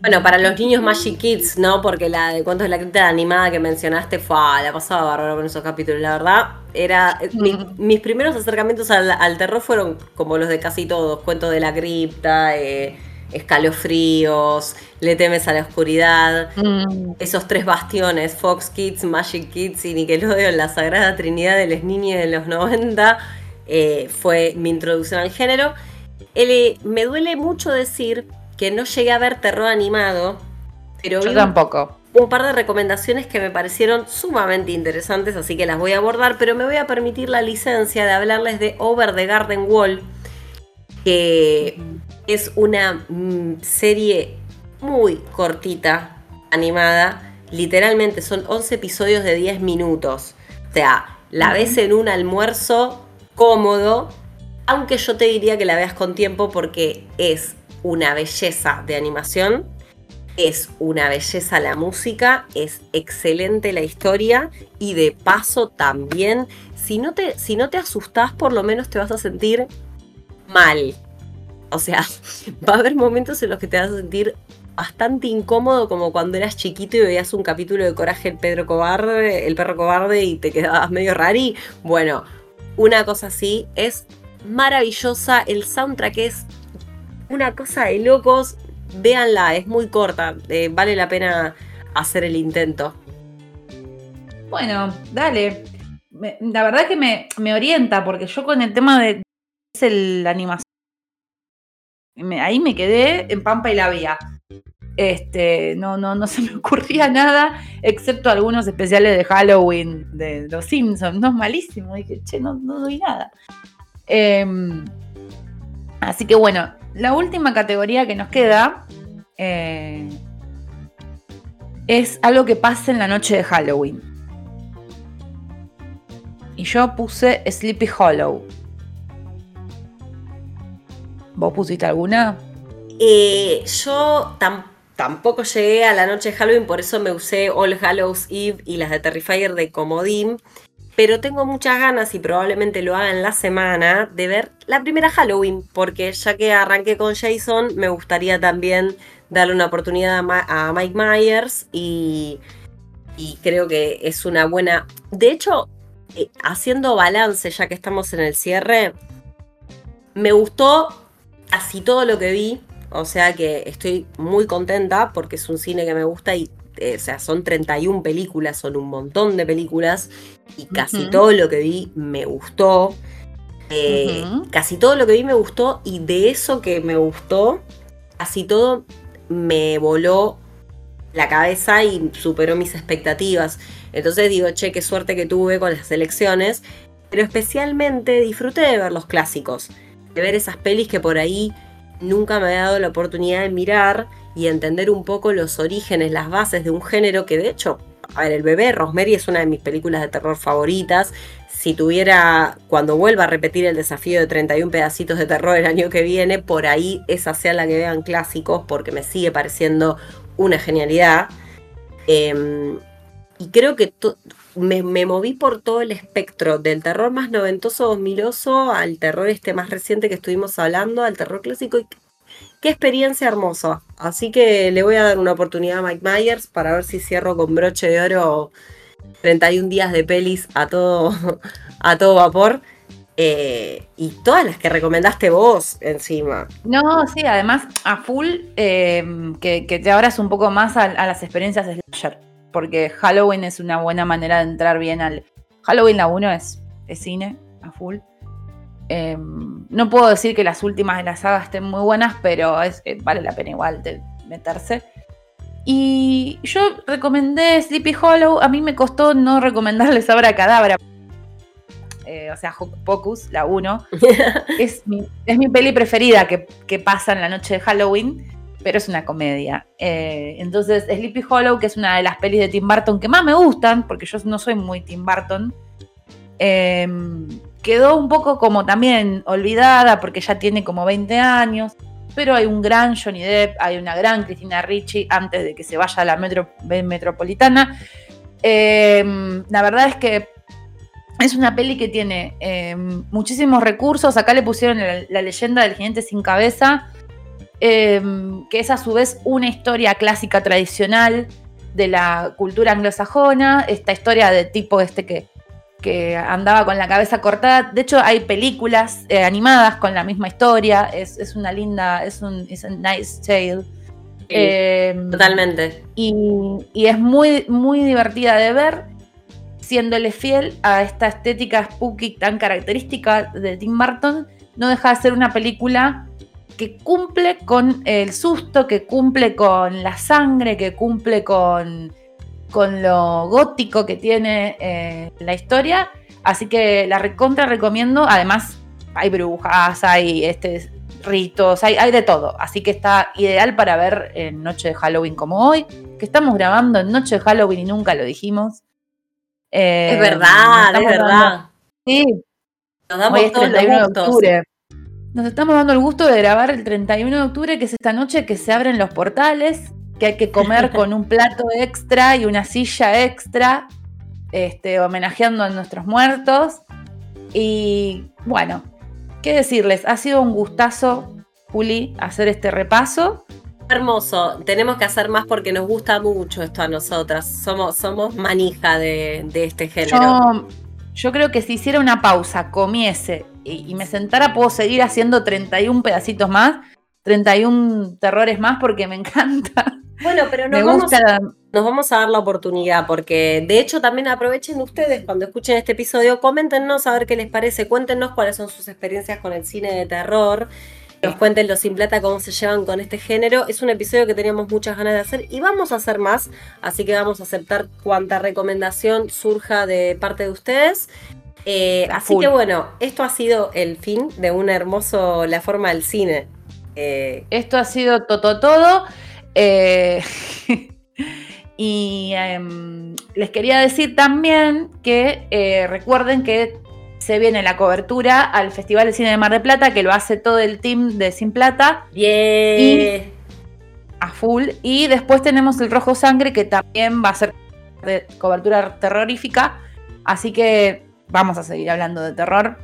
Bueno, para los niños Magic Kids, ¿no? Porque la de cuentos de la cripta animada que mencionaste fue, ah, la pasaba bárbaro con esos capítulos. La verdad, era. Eh, [laughs] mis primeros acercamientos al, terror fueron como los de casi todos: cuentos de la cripta, eh, escalofríos, le temes a la oscuridad. Mm. Esos tres bastiones, Fox Kids, Magic Kids y Nickelodeon, la sagrada trinidad de los niños de los 90, eh, fue mi introducción al género. me duele mucho decir que no llegué a ver terror animado, pero Yo tampoco. Un par de recomendaciones que me parecieron sumamente interesantes, así que las voy a abordar, pero me voy a permitir la licencia de hablarles de Over the Garden Wall, que es una mm, serie muy cortita, animada. Literalmente son 11 episodios de 10 minutos. O sea, la ves en un almuerzo cómodo, aunque yo te diría que la veas con tiempo porque es una belleza de animación, es una belleza la música, es excelente la historia y de paso también, si no te, si no te asustás, por lo menos te vas a sentir mal. O sea, [laughs] va a haber momentos en los que te vas a sentir bastante incómodo como cuando eras chiquito y veías un capítulo de Coraje el Pedro Cobarde, el perro cobarde y te quedabas medio rari. Bueno, una cosa así es maravillosa, el soundtrack es una cosa de locos. Véanla, es muy corta. Eh, vale la pena hacer el intento. Bueno, dale. la verdad que me, orienta, porque yo con el tema de es el animación. ahí me quedé en Pampa y la Vía. Este, no, no, no se me [laughs] ocurría nada, excepto algunos especiales de Halloween de los Simpsons. No es malísimo. Dije, che, no, no doy nada. Em, así que bueno, la última categoría que nos queda eh, es algo que pasa en la noche de Halloween. Y yo puse Sleepy Hollow. ¿Vos pusiste alguna? Eh, yo tampoco llegué a la noche de Halloween, por eso me usé All Hallows Eve y las de Terrifier de Comodín pero tengo muchas ganas y probablemente lo haga en la semana de ver la primera Halloween, porque ya que arranqué con Jason, me gustaría también darle una oportunidad a, Mike Myers y, creo que es una buena... De hecho, eh, haciendo balance, ya que estamos en el cierre, me gustó casi todo lo que vi, o sea que estoy muy contenta porque es un cine que me gusta y eh, o sea, son 31 películas, son un montón de películas y casi todo lo que vi me gustó. Eh, casi todo lo que vi me gustó y de eso que me gustó, casi todo me voló la cabeza y superó mis expectativas. Entonces digo, che, qué suerte que tuve con las elecciones, pero especialmente disfruté de ver los clásicos, de ver esas pelis que por ahí nunca me había dado la oportunidad de mirar y entender un poco los orígenes, las bases de un género que de hecho, a ver, El bebé Rosemary es una de mis películas de terror favoritas. Si tuviera, cuando vuelva a repetir el desafío de 31 pedacitos de terror el año que viene, por ahí esa sea la que vean clásicos porque me sigue pareciendo una genialidad. Em, y creo que me, me, moví por todo el espectro, del terror más noventoso, 2000 al terror este más reciente que estuvimos hablando, al terror clásico. Y qué experiencia hermosa. Así que le voy a dar una oportunidad a Mike Myers para ver si cierro con broche de oro 31 días de pelis a todo, [laughs] a todo vapor. Eh, y todas las que recomendaste vos encima. No, sí, además a full eh, que, te abras un poco más a, las experiencias de slasher, porque Halloween es una buena manera de entrar bien al... Halloween la 1 es, es cine, a full. Em, no puedo decir que las últimas de la saga estén muy buenas, pero es, eh, vale la pena igual de meterse. Y yo recomendé Sleepy Hollow. A mí me costó no recomendarles [laughs] ahora Cadabra. Eh, o sea, Pocus, la 1. [laughs] es, mi, es mi peli preferida que, pasa en la noche de Halloween, pero es una comedia. Eh, entonces, Sleepy Hollow, que es una de las pelis de Tim Burton que más me gustan, porque yo no soy muy Tim Burton. Eh, quedó un poco como también olvidada porque ya tiene como 20 años, pero hay un gran Johnny Depp, hay una gran Cristina Ricci antes de que se vaya a la metro, metropolitana. Em, la verdad es que es una peli que tiene em, muchísimos recursos. Acá le pusieron la, leyenda del jinete sin cabeza. em, que es a su vez una historia clásica tradicional de la cultura anglosajona, esta historia de tipo este que, que andaba con la cabeza cortada. De hecho, hay películas eh, animadas con la misma historia, es, una linda, es un es nice tale. Em, totalmente. Y, y, es muy, muy divertida de ver, siéndole fiel a esta estética spooky tan característica de Tim Burton, no deja de ser una película que cumple con el susto, que cumple con la sangre, que cumple con, con lo gótico que tiene eh, la historia. Así que la recontra recomiendo. Además, hay brujas, hay este, ritos, hay, hay de todo. Así que está ideal para ver en Noche de Halloween como hoy, que estamos grabando en Noche de Halloween y nunca lo dijimos. es verdad, es verdad. sí. Nos damos todos los octubre. Nos estamos dando el gusto de grabar el 31 de octubre, que es esta noche que se abren los portales, que hay que comer con un plato extra y una silla extra, este, homenajeando a nuestros muertos. Y bueno, ¿qué decirles? Ha sido un gustazo, Juli, hacer este repaso. Hermoso, tenemos que hacer más porque nos gusta mucho esto a nosotras. Somos, somos manija de, este género. yo creo que si hiciera una pausa, comiese y, me sentara, puedo seguir haciendo 31 pedacitos más, 31 terrores más, porque me encanta. Bueno, pero nos, vamos, nos vamos a dar la oportunidad, porque de hecho también aprovechen ustedes cuando escuchen este episodio, coméntenos a ver qué les parece, cuéntenos cuáles son sus experiencias con el cine de terror. Nos cuenten los sin plata cómo se llevan con este género. Es un episodio que teníamos muchas ganas de hacer y vamos a hacer más. Así que vamos a aceptar cuanta recomendación surja de parte de ustedes. Eh, así que bueno, esto ha sido el fin de un hermoso La forma del cine. Eh, esto ha sido todo todo. Eh, [laughs] y em, les quería decir también que recuerden que se viene la cobertura al Festival de Cine de Mar de Plata, que lo hace todo el team de Sin Plata. Bien. a full. Y después tenemos el Rojo Sangre, que también va a ser de cobertura terrorífica. Así que vamos a seguir hablando de terror,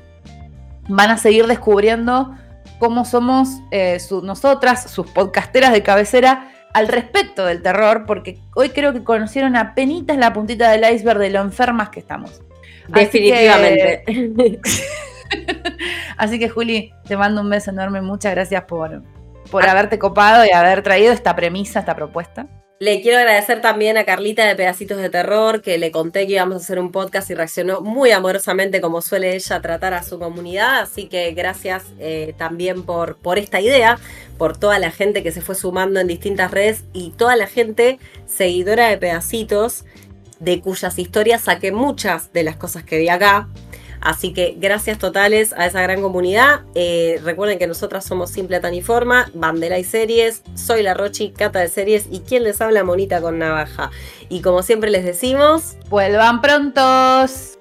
van a seguir descubriendo cómo somos eh, nosotras, sus podcasteras de cabecera, al respecto del terror, porque hoy creo que conocieron a penitas la puntita del iceberg de lo enfermas que estamos. Definitivamente. [laughs] Así que, Juli, te mando un beso enorme. Muchas gracias por, por ah. haberte copado y haber traído esta premisa, esta propuesta. Le quiero agradecer también a Carlita de Pedacitos de Terror, que le conté que íbamos a hacer un podcast y reaccionó muy amorosamente como suele ella tratar a su comunidad. Así que gracias eh, también por, por esta idea, por toda la gente que se fue sumando en distintas redes y toda la gente seguidora de Pedacitos, de cuyas historias saqué muchas de las cosas que vi acá. Así que gracias totales a esa gran comunidad. Eh, recuerden que nosotras somos Simple Taniforma, Bandera y Series. Soy la Rochi, Cata de Series y quien les habla Monita con Navaja. Y como siempre les decimos, vuelvan prontos.